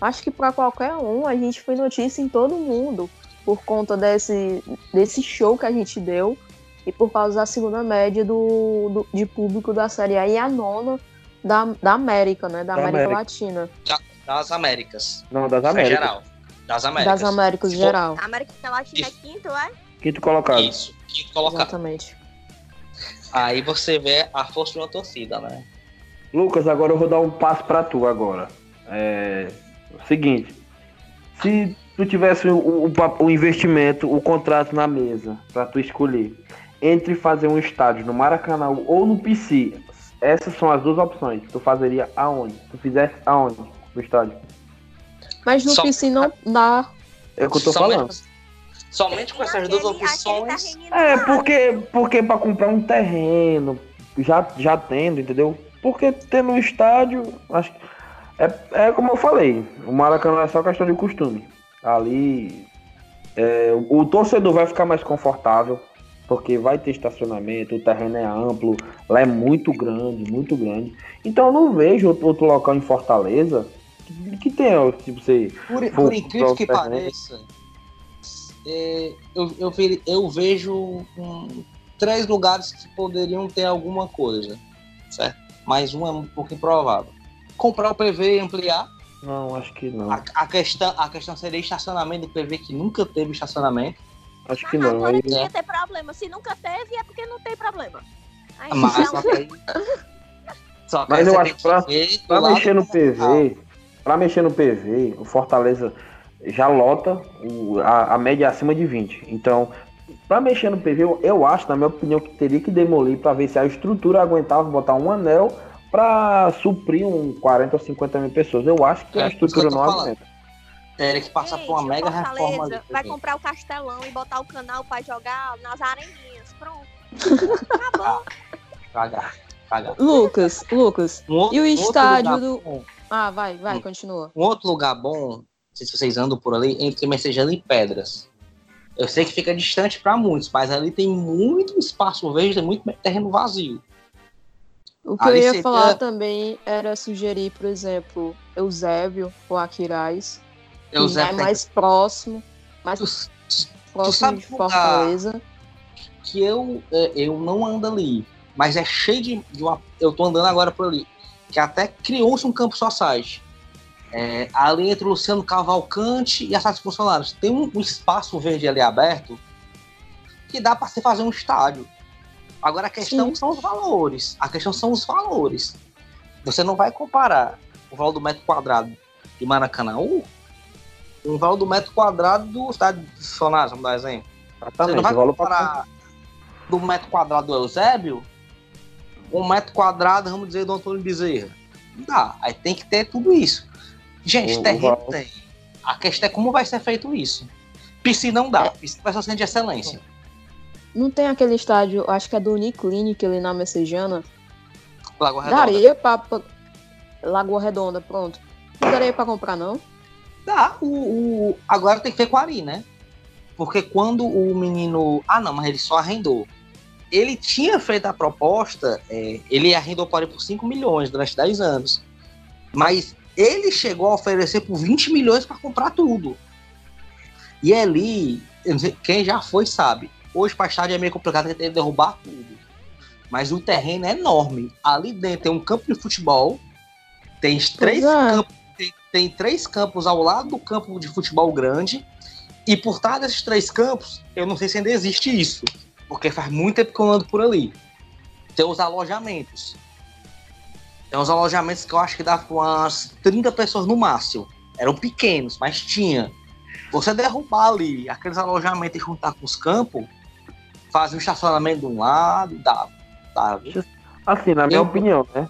Acho que para qualquer um, a gente foi notícia em todo mundo por conta desse, desse show que a gente deu e por causa da segunda média do, do- de público da Série A e a nona da, da América, né? Da, Da América, América. Latina. Das Américas. Não, das Américas. geral. Das Américas. Das Américas Se for- geral. A América Latina é Isso. quinto, é? Quinto colocado. Isso. Quinto colocado. Exatamente. Aí você vê a força de uma torcida, né? Lucas, agora eu vou dar um passo pra tu agora. É o seguinte, se tu tivesse o, o, o investimento, o contrato na mesa pra tu escolher entre fazer um estádio no Maracanã ou no PC, essas são as duas opções. Tu fazeria aonde? Tu fizesse aonde no estádio? Mas no Só- PC não dá. É o que eu tô somente, falando. Somente com essas duas opções. É, porque, porque pra comprar um terreno, já, já tendo, entendeu? Porque tendo um estádio, acho que. É, é como eu falei, o Maracanã é só questão de costume. Ali. é, o, o torcedor vai ficar mais confortável, porque vai ter estacionamento, o terreno é amplo, lá é muito grande, muito grande. Então eu não vejo outro, local em Fortaleza que, que tenha, tipo, você. Por, por incrível que pareça, é, eu, eu, eu vejo hum, três lugares que poderiam ter alguma coisa, certo? Mas um é um pouco improvável. Comprar o PV e ampliar. Não, acho que não. A, a questão, a questão seria estacionamento do PV, que nunca teve estacionamento. Acho que não. agora não ia ter problema. Se nunca teve, é porque não tem problema. Aí, Mas, já- só que [laughs] que Mas eu acho tem pra- Pra mexer no local. PV, pra mexer no PV, o Fortaleza já lota o- a, a média é acima de 20. Então, pra mexer no PV, eu, eu acho, na minha opinião, que teria que demolir pra ver se a estrutura aguentava botar um anel pra suprir um 40 ou 50 mil pessoas. Eu acho que É, a que estrutura não falando. aguenta. Teria que passar por uma Gente, mega Fortaleza reforma ali. Vai comprar o Castelão e botar o canal pra jogar nas areninhas. Pronto. Acabou. Cagar, cagar. Lucas, Lucas. Um outro- E o um estádio do- bom- Ah, vai, vai, Hum. continua. Um outro lugar bom, não sei se vocês andam por ali, entre Messejana e Pedras. Eu sei que fica distante para muitos, mas ali tem muito espaço verde, tem muito terreno vazio. O que eu Ali ia seria- falar também era sugerir, por exemplo, Eusébio ou Aquiraz, é Zé, mais próximo, mais tu, próximo sabe de lugar- Fortaleza. que eu, é, eu não ando ali, mas é cheio de, de uma. Eu tô andando agora por ali. Que até criou-se um campo society. É, ali entre o Luciano Cavalcante e as sete funcionários. Tem um, um espaço verde ali aberto que dá para você fazer um estádio. Agora a questão Sim. são os valores. A questão são os valores. Você não vai comparar o valor do metro quadrado de Maracanã o valor do metro quadrado do estádio de funcionários, vamos dar um exemplo. Você Exatamente. não vai comparar do metro quadrado do Eusébio com um metro quadrado, vamos dizer, do Antônio Bezerra. Não dá. Aí tem que ter tudo isso. Gente, terreno tem. A questão é como vai ser feito isso. PC não É. dá. PC vai ser um centro de excelência. Não tem aquele estádio, acho que é do Uniclinic ali na Messejana. Lagoa Redonda. Daria pra- Lagoa Redonda, pronto. Não daria pra comprar, não? Dá. O, o- Agora tem que ver com o Ari, né? Porque quando o menino. Ah, não, mas ele só arrendou. ele tinha feito a proposta, é, ele arrendou para por 5 milhões durante 10 anos. Mas ele chegou a oferecer por 20 milhões para comprar tudo. E ali, quem já foi sabe. Hoje para estádio é meio complicado ele derrubar tudo. Mas o terreno é enorme. Ali dentro tem um campo de futebol, tem três, é. campos, tem, três campos ao lado do campo de futebol grande. E por trás desses três campos, eu não sei se ainda existe isso. Porque faz muito tempo que eu ando por ali. Tem os alojamentos. Tem uns alojamentos que eu acho que dá com umas 30 pessoas no máximo. Eram pequenos, mas tinha. Você derrubar ali aqueles alojamentos e juntar com os campos, fazer um estacionamento de um lado, dá. dá assim, na minha eu... opinião, né?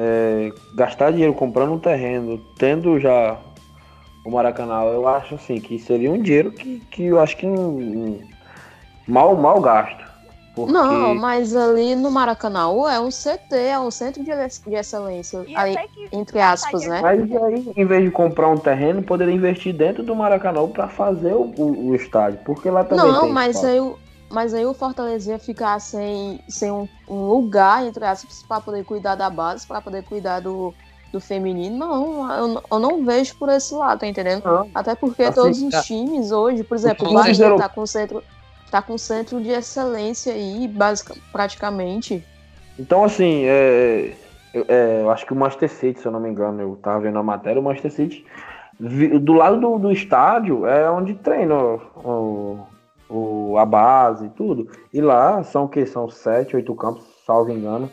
É, gastar dinheiro comprando um terreno, tendo já o Maracanã, eu acho assim que seria um dinheiro que, que eu acho que não, mal, mal gasto. Porque... Não, mas ali no Maracanã é um CT, é um centro de, de excelência, aí, entre aspas, né? Mas aí, em vez de comprar um terreno, poderia investir dentro do Maracanã para fazer o, o, o, estádio, porque lá também Não, mas aí, mas aí o Fortaleza ia ficar sem, sem um, um lugar, entre aspas, para poder cuidar da base, para poder cuidar do, do feminino. Não, eu, eu, não vejo por esse lado, tá entendendo? Não. Até porque assim, todos os times hoje, por exemplo, o Bahia tá com centro tá com centro de excelência aí, basicamente, praticamente. Então, assim, é, é, eu acho que o Master City, se eu não me engano, eu tava vendo a matéria, o Master City, do lado do, do estádio é onde treina o, o, a base e tudo. E lá são o que? São sete, oito campos, salvo engano.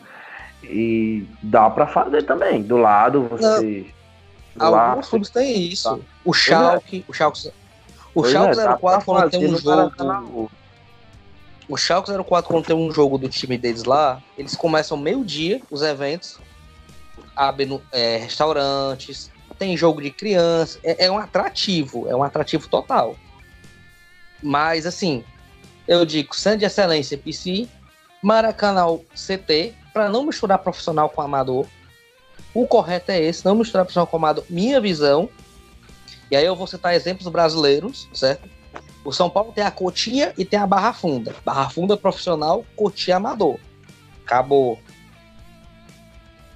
E dá para fazer também. Do lado você. Não. Do Alguns clubes têm isso. Tá. O Schalke, o Schalke, o Schalke é, 04 quando tem um jogo o Schalke 04, quando tem um jogo do time deles lá, eles começam meio-dia os eventos, abrem é, restaurantes, tem jogo de criança, é, é, um atrativo, é um atrativo total. Mas, assim, eu digo, Centro de Excelência PC, Maracanã CT, para não misturar profissional com amador. O correto é esse, não misturar profissional com amador, minha visão. E aí eu vou citar exemplos brasileiros, certo? O São Paulo tem a Cotinha e tem a Barra Funda. Barra Funda profissional, Cotinha amador. Acabou.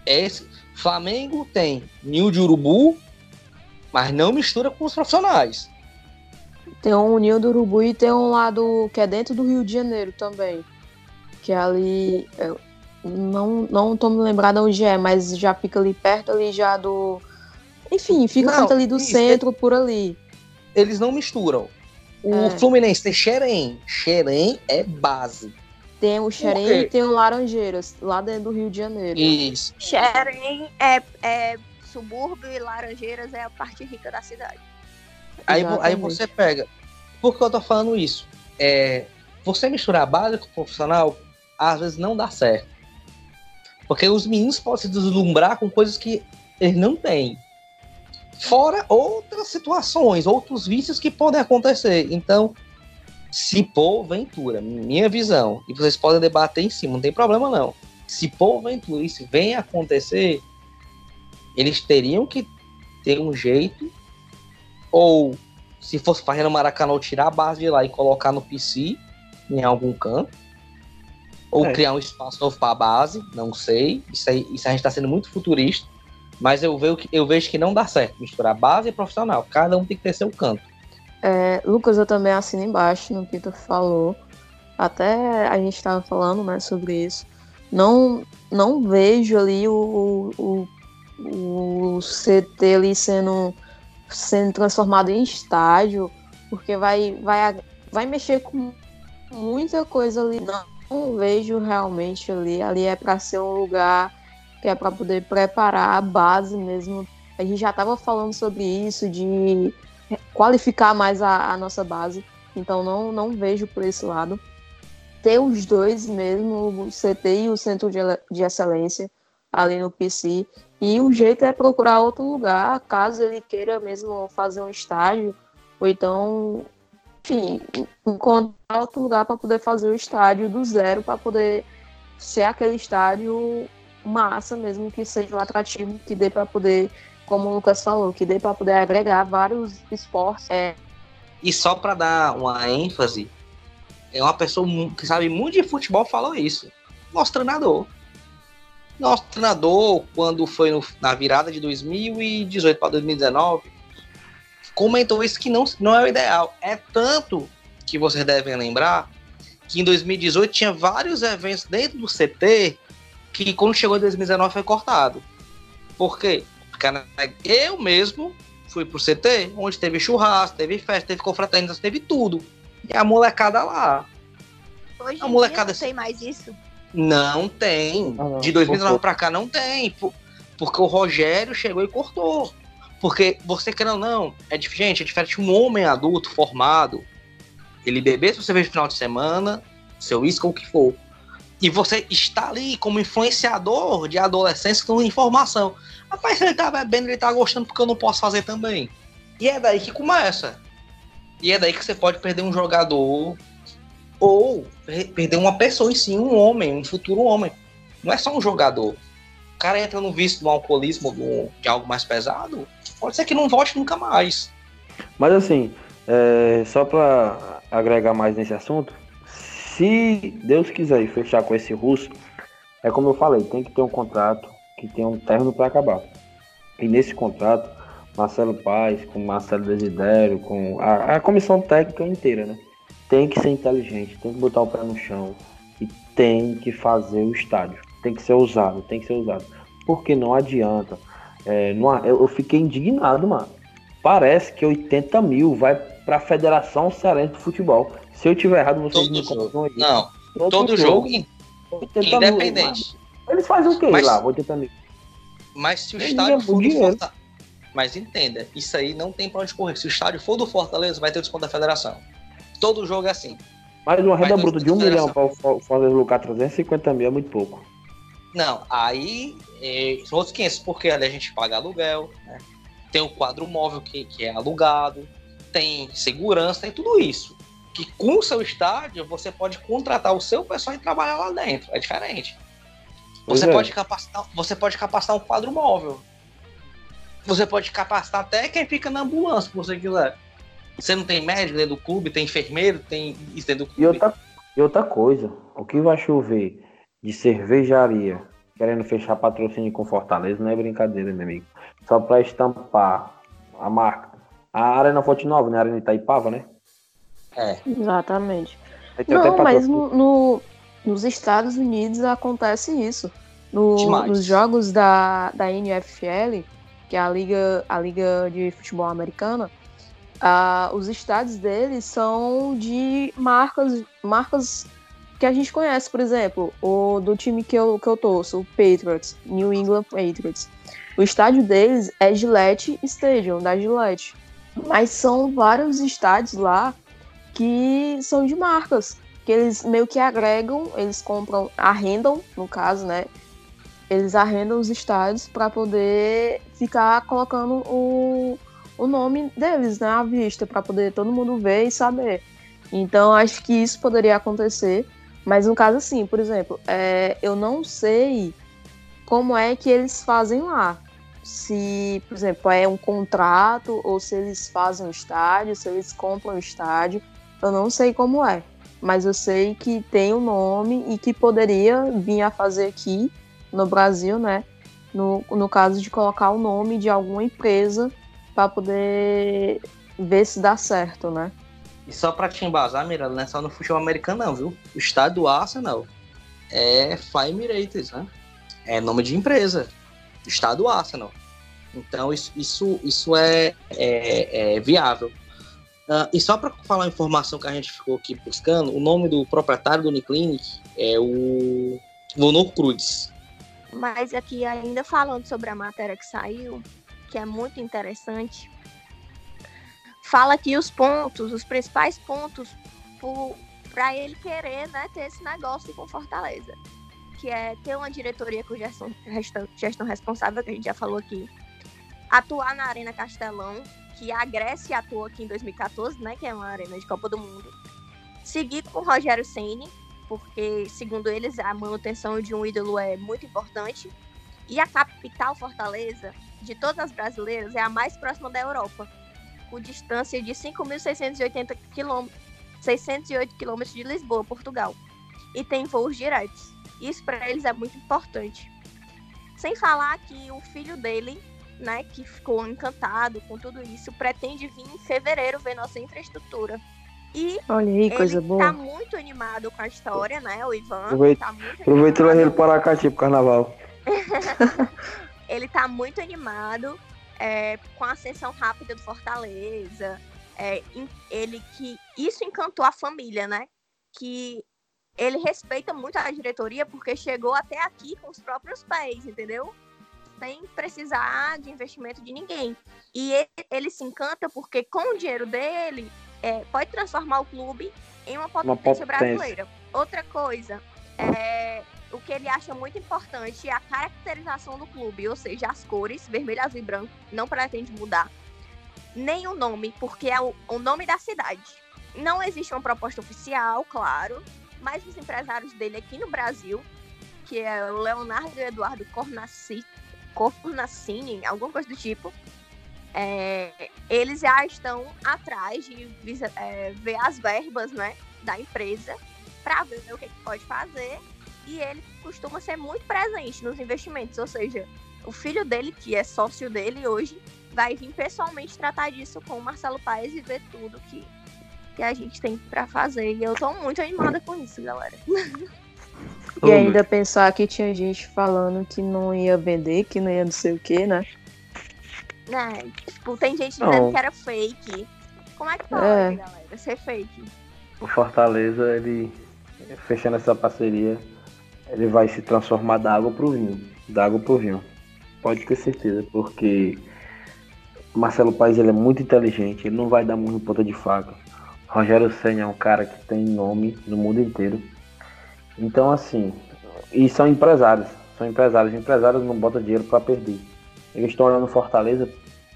Esse Flamengo tem Nil de Urubu, mas não mistura com os profissionais. Tem um Nil do Urubu e tem um lado que é dentro do Rio de Janeiro também. Que é ali. não, não tô me lembrando onde é, mas já fica ali perto ali já do. Enfim, fica não, perto ali do isso, centro, por ali. Eles não misturam. O é. Fluminense tem Xerém. Xerém é base. Tem o Xerém e tem o Laranjeiras, lá dentro do Rio de Janeiro. Isso. Xerém é, é subúrbio e Laranjeiras é a parte rica da cidade. Aí, aí você pega. Por que eu tô falando isso? É, você misturar base com profissional, às vezes não dá certo. Porque os meninos podem se deslumbrar com coisas que eles não têm. Fora outras situações, outros vícios que podem acontecer. Então, se porventura, minha visão, e vocês podem debater em cima, não tem problema não. Se porventura isso vem acontecer, eles teriam que ter um jeito, ou se fosse fazer no Maracanã, tirar a base de lá e colocar no PC em algum canto, ou é. criar um espaço novo para a base, não sei. Isso, aí, isso a gente está sendo muito futurista. Mas eu vejo, que, eu vejo que não dá certo misturar base e profissional. Cada um tem que ter seu canto. É, Lucas, eu também assino embaixo no que tu falou. Até a gente estava falando né, sobre isso. Não, não vejo ali o, o, o CT ali sendo, sendo transformado em estádio, porque vai, vai, vai mexer com muita coisa ali. Não, não vejo realmente ali. Ali é para ser um lugar que é para poder preparar a base mesmo. A gente já estava falando sobre isso, de qualificar mais a, a, nossa base, então não, não vejo por esse lado. Ter os dois mesmo, o CT e o Centro de, de Excelência ali no PC, e o jeito é procurar outro lugar, caso ele queira mesmo fazer um estágio, ou então, enfim, encontrar outro lugar para poder fazer o estádio do zero, para poder ser aquele estádio massa mesmo, que seja um atrativo, que dê para poder, como o Lucas falou, que dê para poder agregar vários esportes. É. E só para dar uma ênfase, é uma pessoa que sabe muito de futebol, falou isso. Nosso treinador. Nosso treinador, quando foi no, na virada de 2018 para 2019, comentou isso que não, não é o ideal. É tanto que vocês devem lembrar que em 2018 tinha vários eventos dentro do CT que quando chegou em 2019 foi cortado. Por quê? Porque eu mesmo fui pro CT, onde teve churrasco, teve festa, teve confraternização, teve tudo. E a molecada lá. Hoje a molecada não tem mais isso? Não tem. Ah, de 2019 para cá não tem. Porque o Rogério chegou e cortou. Porque você quer ou não, é diferente, é diferente um homem adulto formado. Ele beber se você vê no final de semana, seu isco ou o que for. E você está ali como influenciador de adolescentes com informação. Rapaz, se ele tá bebendo, ele tá gostando porque eu não posso fazer também. E é daí que começa. E é daí que você pode perder um jogador ou perder uma pessoa em si, um homem, um futuro homem. Não é só um jogador. O cara entra no vício do alcoolismo, do, de algo mais pesado, pode ser que não volte nunca mais. Mas assim, é, só para agregar mais nesse assunto, se Deus quiser fechar com esse russo, é como eu falei, tem que ter um contrato que tenha um término para acabar. E nesse contrato, Marcelo Paz, com Marcelo Desidério, com a, a comissão técnica inteira, né? Tem que ser inteligente, tem que botar o pé no chão e tem que fazer o estádio. Tem que ser usado, tem que ser usado. Porque não adianta. É, não, eu, eu, fiquei indignado, mano. Parece que 80 mil vai para a Federação Cearense de Futebol. Se eu tiver errado, vocês todo me jogo. aí. Não, todo, todo jogo, independente. Mil, Eles fazem o quê mas, lá, 80 mil? Mas se o Eles estádio for do Fortaleza... Mas entenda, isso aí não tem pra onde correr. Se o estádio for do Fortaleza, vai ter o desconto da Federação. Todo jogo é assim. Mas uma renda bruta de um milhão para fazer lucrar 350 mil é muito pouco. Não, aí é, são outros 500, porque ali a gente paga aluguel, né? tem o quadro móvel que, que é alugado, tem segurança, tem tudo isso. Que com o seu estádio você pode contratar o seu pessoal e trabalhar lá dentro. É diferente. Você, é. pode, capacitar, você pode capacitar um quadro móvel. Você pode capacitar até quem fica na ambulância, se você quiser. Você não tem médico dentro do clube, tem enfermeiro, tem isso dentro do clube. E outra, e outra coisa, o que vai chover de cervejaria querendo fechar patrocínio com Fortaleza não é brincadeira, meu amigo. Só para estampar a marca. A Arena Fonte Nova, né? A Arena Itaipava, né? É. Exatamente. Não, mas no, no, nos Estados Unidos acontece isso. No, nos jogos da, da NFL, que é a liga, a liga de futebol americana, Uh, os estádios deles são de marcas, marcas que a gente conhece, por exemplo, o do time que eu, que eu torço, o Patriots, New England Patriots. O estádio deles é Gillette Stadium, da Gillette. Mas são vários estádios lá que são de marcas, que eles meio que agregam, eles compram, arrendam, no caso, né? Eles arrendam os estádios para poder ficar colocando o, o nome deles, né, vista, para poder todo mundo ver e saber. Então, acho que isso poderia acontecer. Mas no caso, assim, por exemplo, é, eu não sei como é que eles fazem lá. Se, por exemplo, é um contrato ou se eles fazem um estádio, se eles compram um estádio. Eu não sei como é. Mas eu sei que tem um nome e que poderia vir a fazer aqui no Brasil, né? No, no caso de colocar o nome de alguma empresa para poder ver se dá certo, né? E só para te embasar, Miranda, não é só no futebol americano não, viu? O estádio do Arsenal é Fly Emirates, né? É nome de empresa. Estado Arsenal. Então isso, isso, isso é, é, é viável. Uh, e só para falar a informação que a gente ficou aqui buscando, o nome do proprietário do Uniclinic é o Vonor Cruz. Mas aqui ainda falando sobre a matéria que saiu, que é muito interessante, fala que os pontos, os principais pontos para ele querer né, ter esse negócio com Fortaleza, que é ter uma diretoria com gestão, gestão responsável, que a gente já falou aqui, atuar na Arena Castelão, que a Grécia atuou aqui em 2014, né, que é uma arena de Copa do Mundo, seguir com o Rogério Ceni, porque segundo eles a manutenção de um ídolo é muito importante, e a capital Fortaleza de todas as brasileiras, é a mais próxima da Europa, com distância de 5.680 608 quilômetros de Lisboa, Portugal. E tem voos diretos. Isso para eles é muito importante. Sem falar que o filho dele, né, que ficou encantado com tudo isso, pretende vir em fevereiro ver nossa infraestrutura. E Olha aí, coisa ele boa. tá muito animado com a história, né? O Ivan Aproveita- tá muito Aproveita leva ele para Aracati pro carnaval. [laughs] Ele tá muito animado é, com a ascensão rápida do Fortaleza. É, ele que isso encantou a família, né? Que ele respeita muito a diretoria porque chegou até aqui com os próprios pés, entendeu? Sem precisar de investimento de ninguém. E ele, ele se encanta porque com o dinheiro dele é, pode transformar o clube em uma potência, potência. brasileira. Outra coisa, é, o que ele acha muito importante é a caracterização do clube, ou seja, as cores, vermelho, azul e branco, não pretende mudar. Nem o nome, porque é o, o nome da cidade. Não existe uma proposta oficial, claro, mas os empresários dele aqui no Brasil, que é o Leonardo Eduardo Cornaci, Cornacini, alguma coisa do tipo, é, eles já estão atrás de é, ver as verbas né, da empresa para ver o que, que pode fazer. E ele costuma ser muito presente nos investimentos, ou seja, o filho dele, que é sócio dele hoje, vai vir pessoalmente tratar disso com o Marcelo Paes e ver tudo que, que a gente tem para fazer. E eu tô muito animada com isso, galera. [laughs] E ainda pensar que tinha gente falando que não ia vender, que não ia não sei o que, né? Né? Tipo, tem gente Não. dizendo que era fake. Como é que pode, É. galera, ser fake? O Fortaleza, ele fechando essa parceria, ele vai se transformar da água pro vinho. Da água pro vinho. Pode ter certeza, porque o Marcelo Paes ele é muito inteligente, ele não vai dar em ponta de faca. Rogério Senna é um cara que tem nome no mundo inteiro. Então, assim, e são empresários. São empresários. Empresários não botam dinheiro para perder. Eles estão olhando o Fortaleza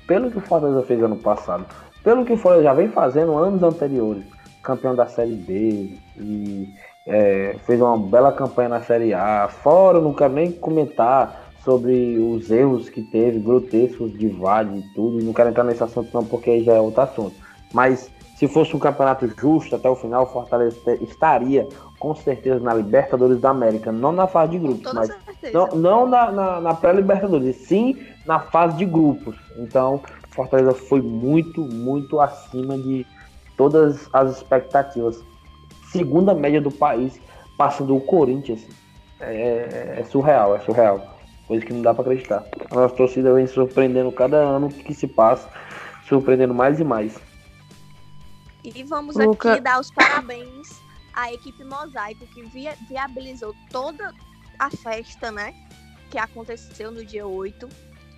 pelo que o Fortaleza fez ano passado. Pelo que o Fortaleza já vem fazendo anos anteriores. Campeão da Série B e é, fez uma bela campanha na Série A. Fora, eu não quero nem comentar sobre os erros que teve, grotescos de Vale e tudo. Não quero entrar nesse assunto não, porque aí já é outro assunto. Mas se fosse um campeonato justo até o final, o Fortaleza estaria com certeza na Libertadores da América. Não na fase de grupos, mas certeza. não, não na, na, na pré-Libertadores, sim na fase de grupos. Então, Fortaleza foi muito, muito acima de todas as expectativas. Segunda média do país, passando o Corinthians. É, é surreal, é surreal. Coisa que não dá pra acreditar. A nossa torcida vem surpreendendo cada ano que se passa, surpreendendo mais e mais. E vamos Luca- aqui dar os parabéns à equipe Mosaico que via- viabilizou toda a festa, né? Que aconteceu no dia 8.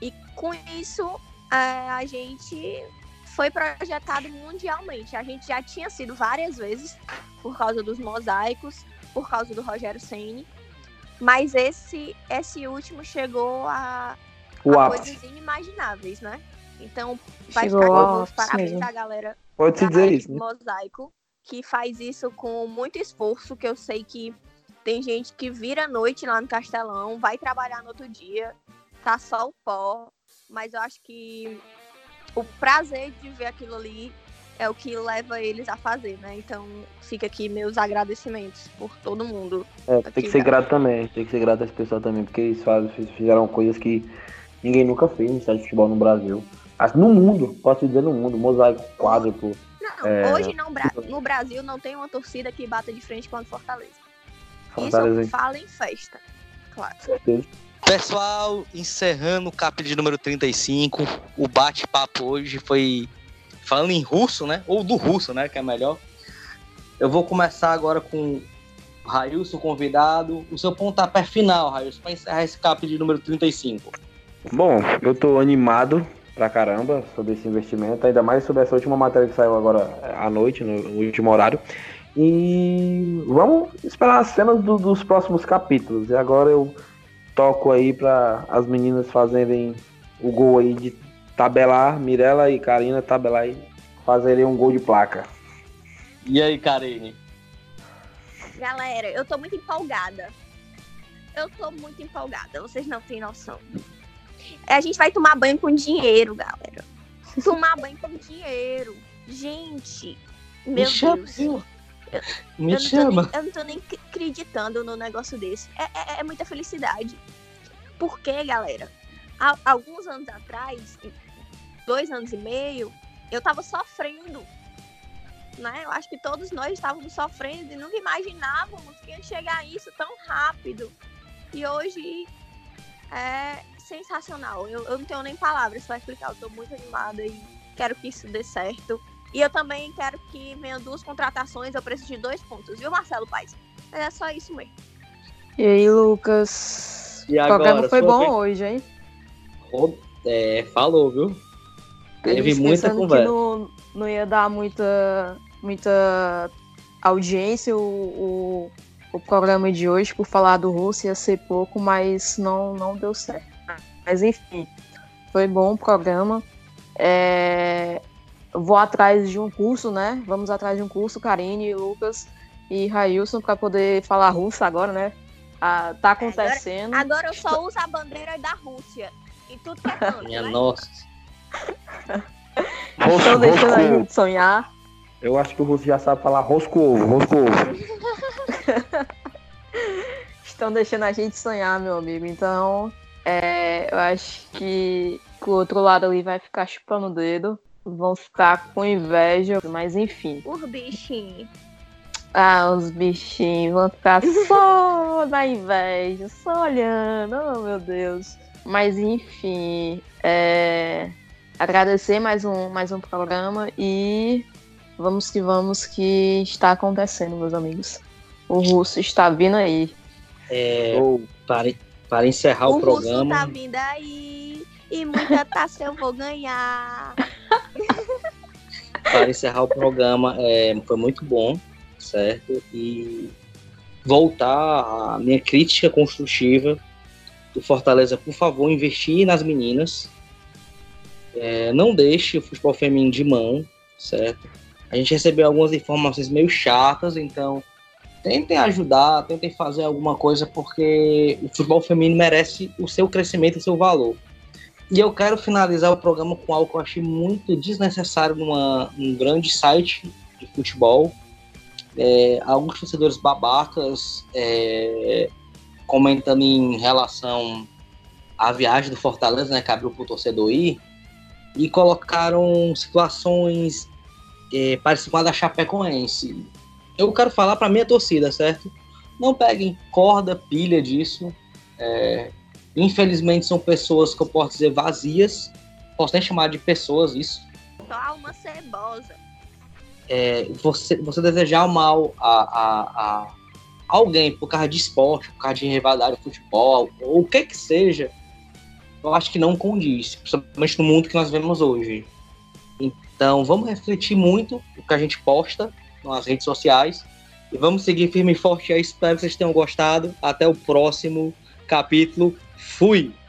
E com isso é, a gente foi projetado mundialmente. A gente já tinha sido várias vezes por causa dos mosaicos, por causa do Rogério Ceni. Mas esse, esse último chegou a, a coisas inimagináveis, né? Então, vai Chegou ficar aqui ápice parabéns mesmo. à galera Pode-se da dizer isso, né? Mosaico, que faz isso com muito esforço, que eu sei que tem gente que vira à noite lá no Castelão, vai trabalhar no outro dia, tá só o pó, mas eu acho que o prazer de ver aquilo ali é o que leva eles a fazer, né? Então fica aqui meus agradecimentos por todo mundo. É, tem que ser grato também, tem que ser grato a esse pessoal também, porque eles fazem, fizeram coisas que ninguém nunca fez no estádio de futebol no Brasil. No mundo, posso dizer no mundo, mosaico quádruplo. Não, É. hoje não, no Brasil não tem uma torcida que bata de frente com o Fortaleza. Fortaleza, Isso fala em festa, claro. certeza. Pessoal, encerrando o capítulo número 35, o bate-papo hoje foi falando em russo, né? Ou do russo, né? Que é melhor. Eu vou começar agora com o Railson, convidado. O seu pontapé final, Railson, para encerrar esse capítulo número 35. Bom, eu tô animado pra caramba sobre esse investimento, ainda mais sobre essa última matéria que saiu agora à noite, no, no último horário. E vamos esperar as cenas do- dos próximos capítulos. E agora eu toco aí para as meninas fazerem o gol aí de tabelar, Mirella e Karina tabelar e fazerem um gol de placa. E aí, Karine? Galera, eu tô muito empolgada. Eu tô muito empolgada, vocês não têm noção. A gente vai tomar banho com dinheiro, galera. Tomar banho com dinheiro. Gente, meu Deus. Eu, não tô chama. nem, eu não tô nem acreditando no negócio desse. É, é- é muita felicidade. Porque, galera, há alguns anos atrás, dois anos e meio, eu tava sofrendo. Né? Eu acho que todos nós estávamos sofrendo e nunca imaginávamos que ia chegar a isso tão rápido. E hoje é sensacional. Eu, eu não tenho nem palavras para explicar. Eu tô muito animada e quero que isso dê certo. E eu também quero que venham duas contratações. Eu preciso de dois pontos, viu, Marcelo Paes? Mas é só isso mesmo. E aí, Lucas? E o programa agora, foi bom hoje, hein? É, falou, viu? Teve muita pensando conversa. que não, não ia dar muita, muita audiência o, o, o programa de hoje, por falar do Russo, ia ser pouco, mas não, não deu certo. Mas enfim, foi bom o programa. É, vou atrás de um curso, né? Vamos atrás de um curso, Karine, Lucas e Railson, para poder falar russo agora, né? Ah, tá acontecendo. Agora eu só uso a bandeira da Rússia. Em tudo que é canto, Minha né? nossa. [laughs] Rosco, Estão deixando a gente sonhar. Eu acho que o Russo já sabe falar rosco ovo, rosco ovo. [laughs] estão deixando a gente sonhar, meu amigo. Então, é, eu acho que, que o outro lado ali vai ficar chupando o dedo. Vão ficar com inveja, mas enfim. Os bichinhos. Ah, os bichinhos vão ficar [laughs] só na inveja, só olhando. Oh, meu Deus. Mas enfim, é, agradecer mais um, mais um programa e vamos que vamos que está acontecendo, meus amigos. O russo está vindo aí. É, Ou para, para encerrar o, o russo programa, tá vindo aí. E muita taça eu vou ganhar. Para encerrar o programa, é, foi muito bom, certo? E voltar à minha crítica construtiva do Fortaleza, por favor, investir nas meninas. É, não deixe o futebol feminino de mão, certo? A gente recebeu algumas informações meio chatas, então tentem ajudar, tentem fazer alguma coisa, porque o futebol feminino merece o seu crescimento e o seu valor. E eu quero finalizar o programa com algo que eu achei muito desnecessário numa, num grande site de futebol. É, alguns torcedores babacas é, comentando em relação à viagem do Fortaleza, né, que abriu para o torcedor ir, e colocaram situações é, parecidas com a da Chapecoense. Eu quero falar para minha torcida, certo? Não peguem corda, pilha disso. É, infelizmente são pessoas que eu posso dizer vazias. Posso nem chamar de pessoas isso. Só uma cebosa. É, você, você desejar mal a, a, a alguém por causa de esporte, por causa de rivalidade de futebol, ou o que que seja, eu acho que não condiz, principalmente no mundo que nós vemos hoje. Então, vamos refletir muito o que a gente posta nas redes sociais e vamos seguir firme e forte aí. Espero que vocês tenham gostado. Até o próximo capítulo. Fui!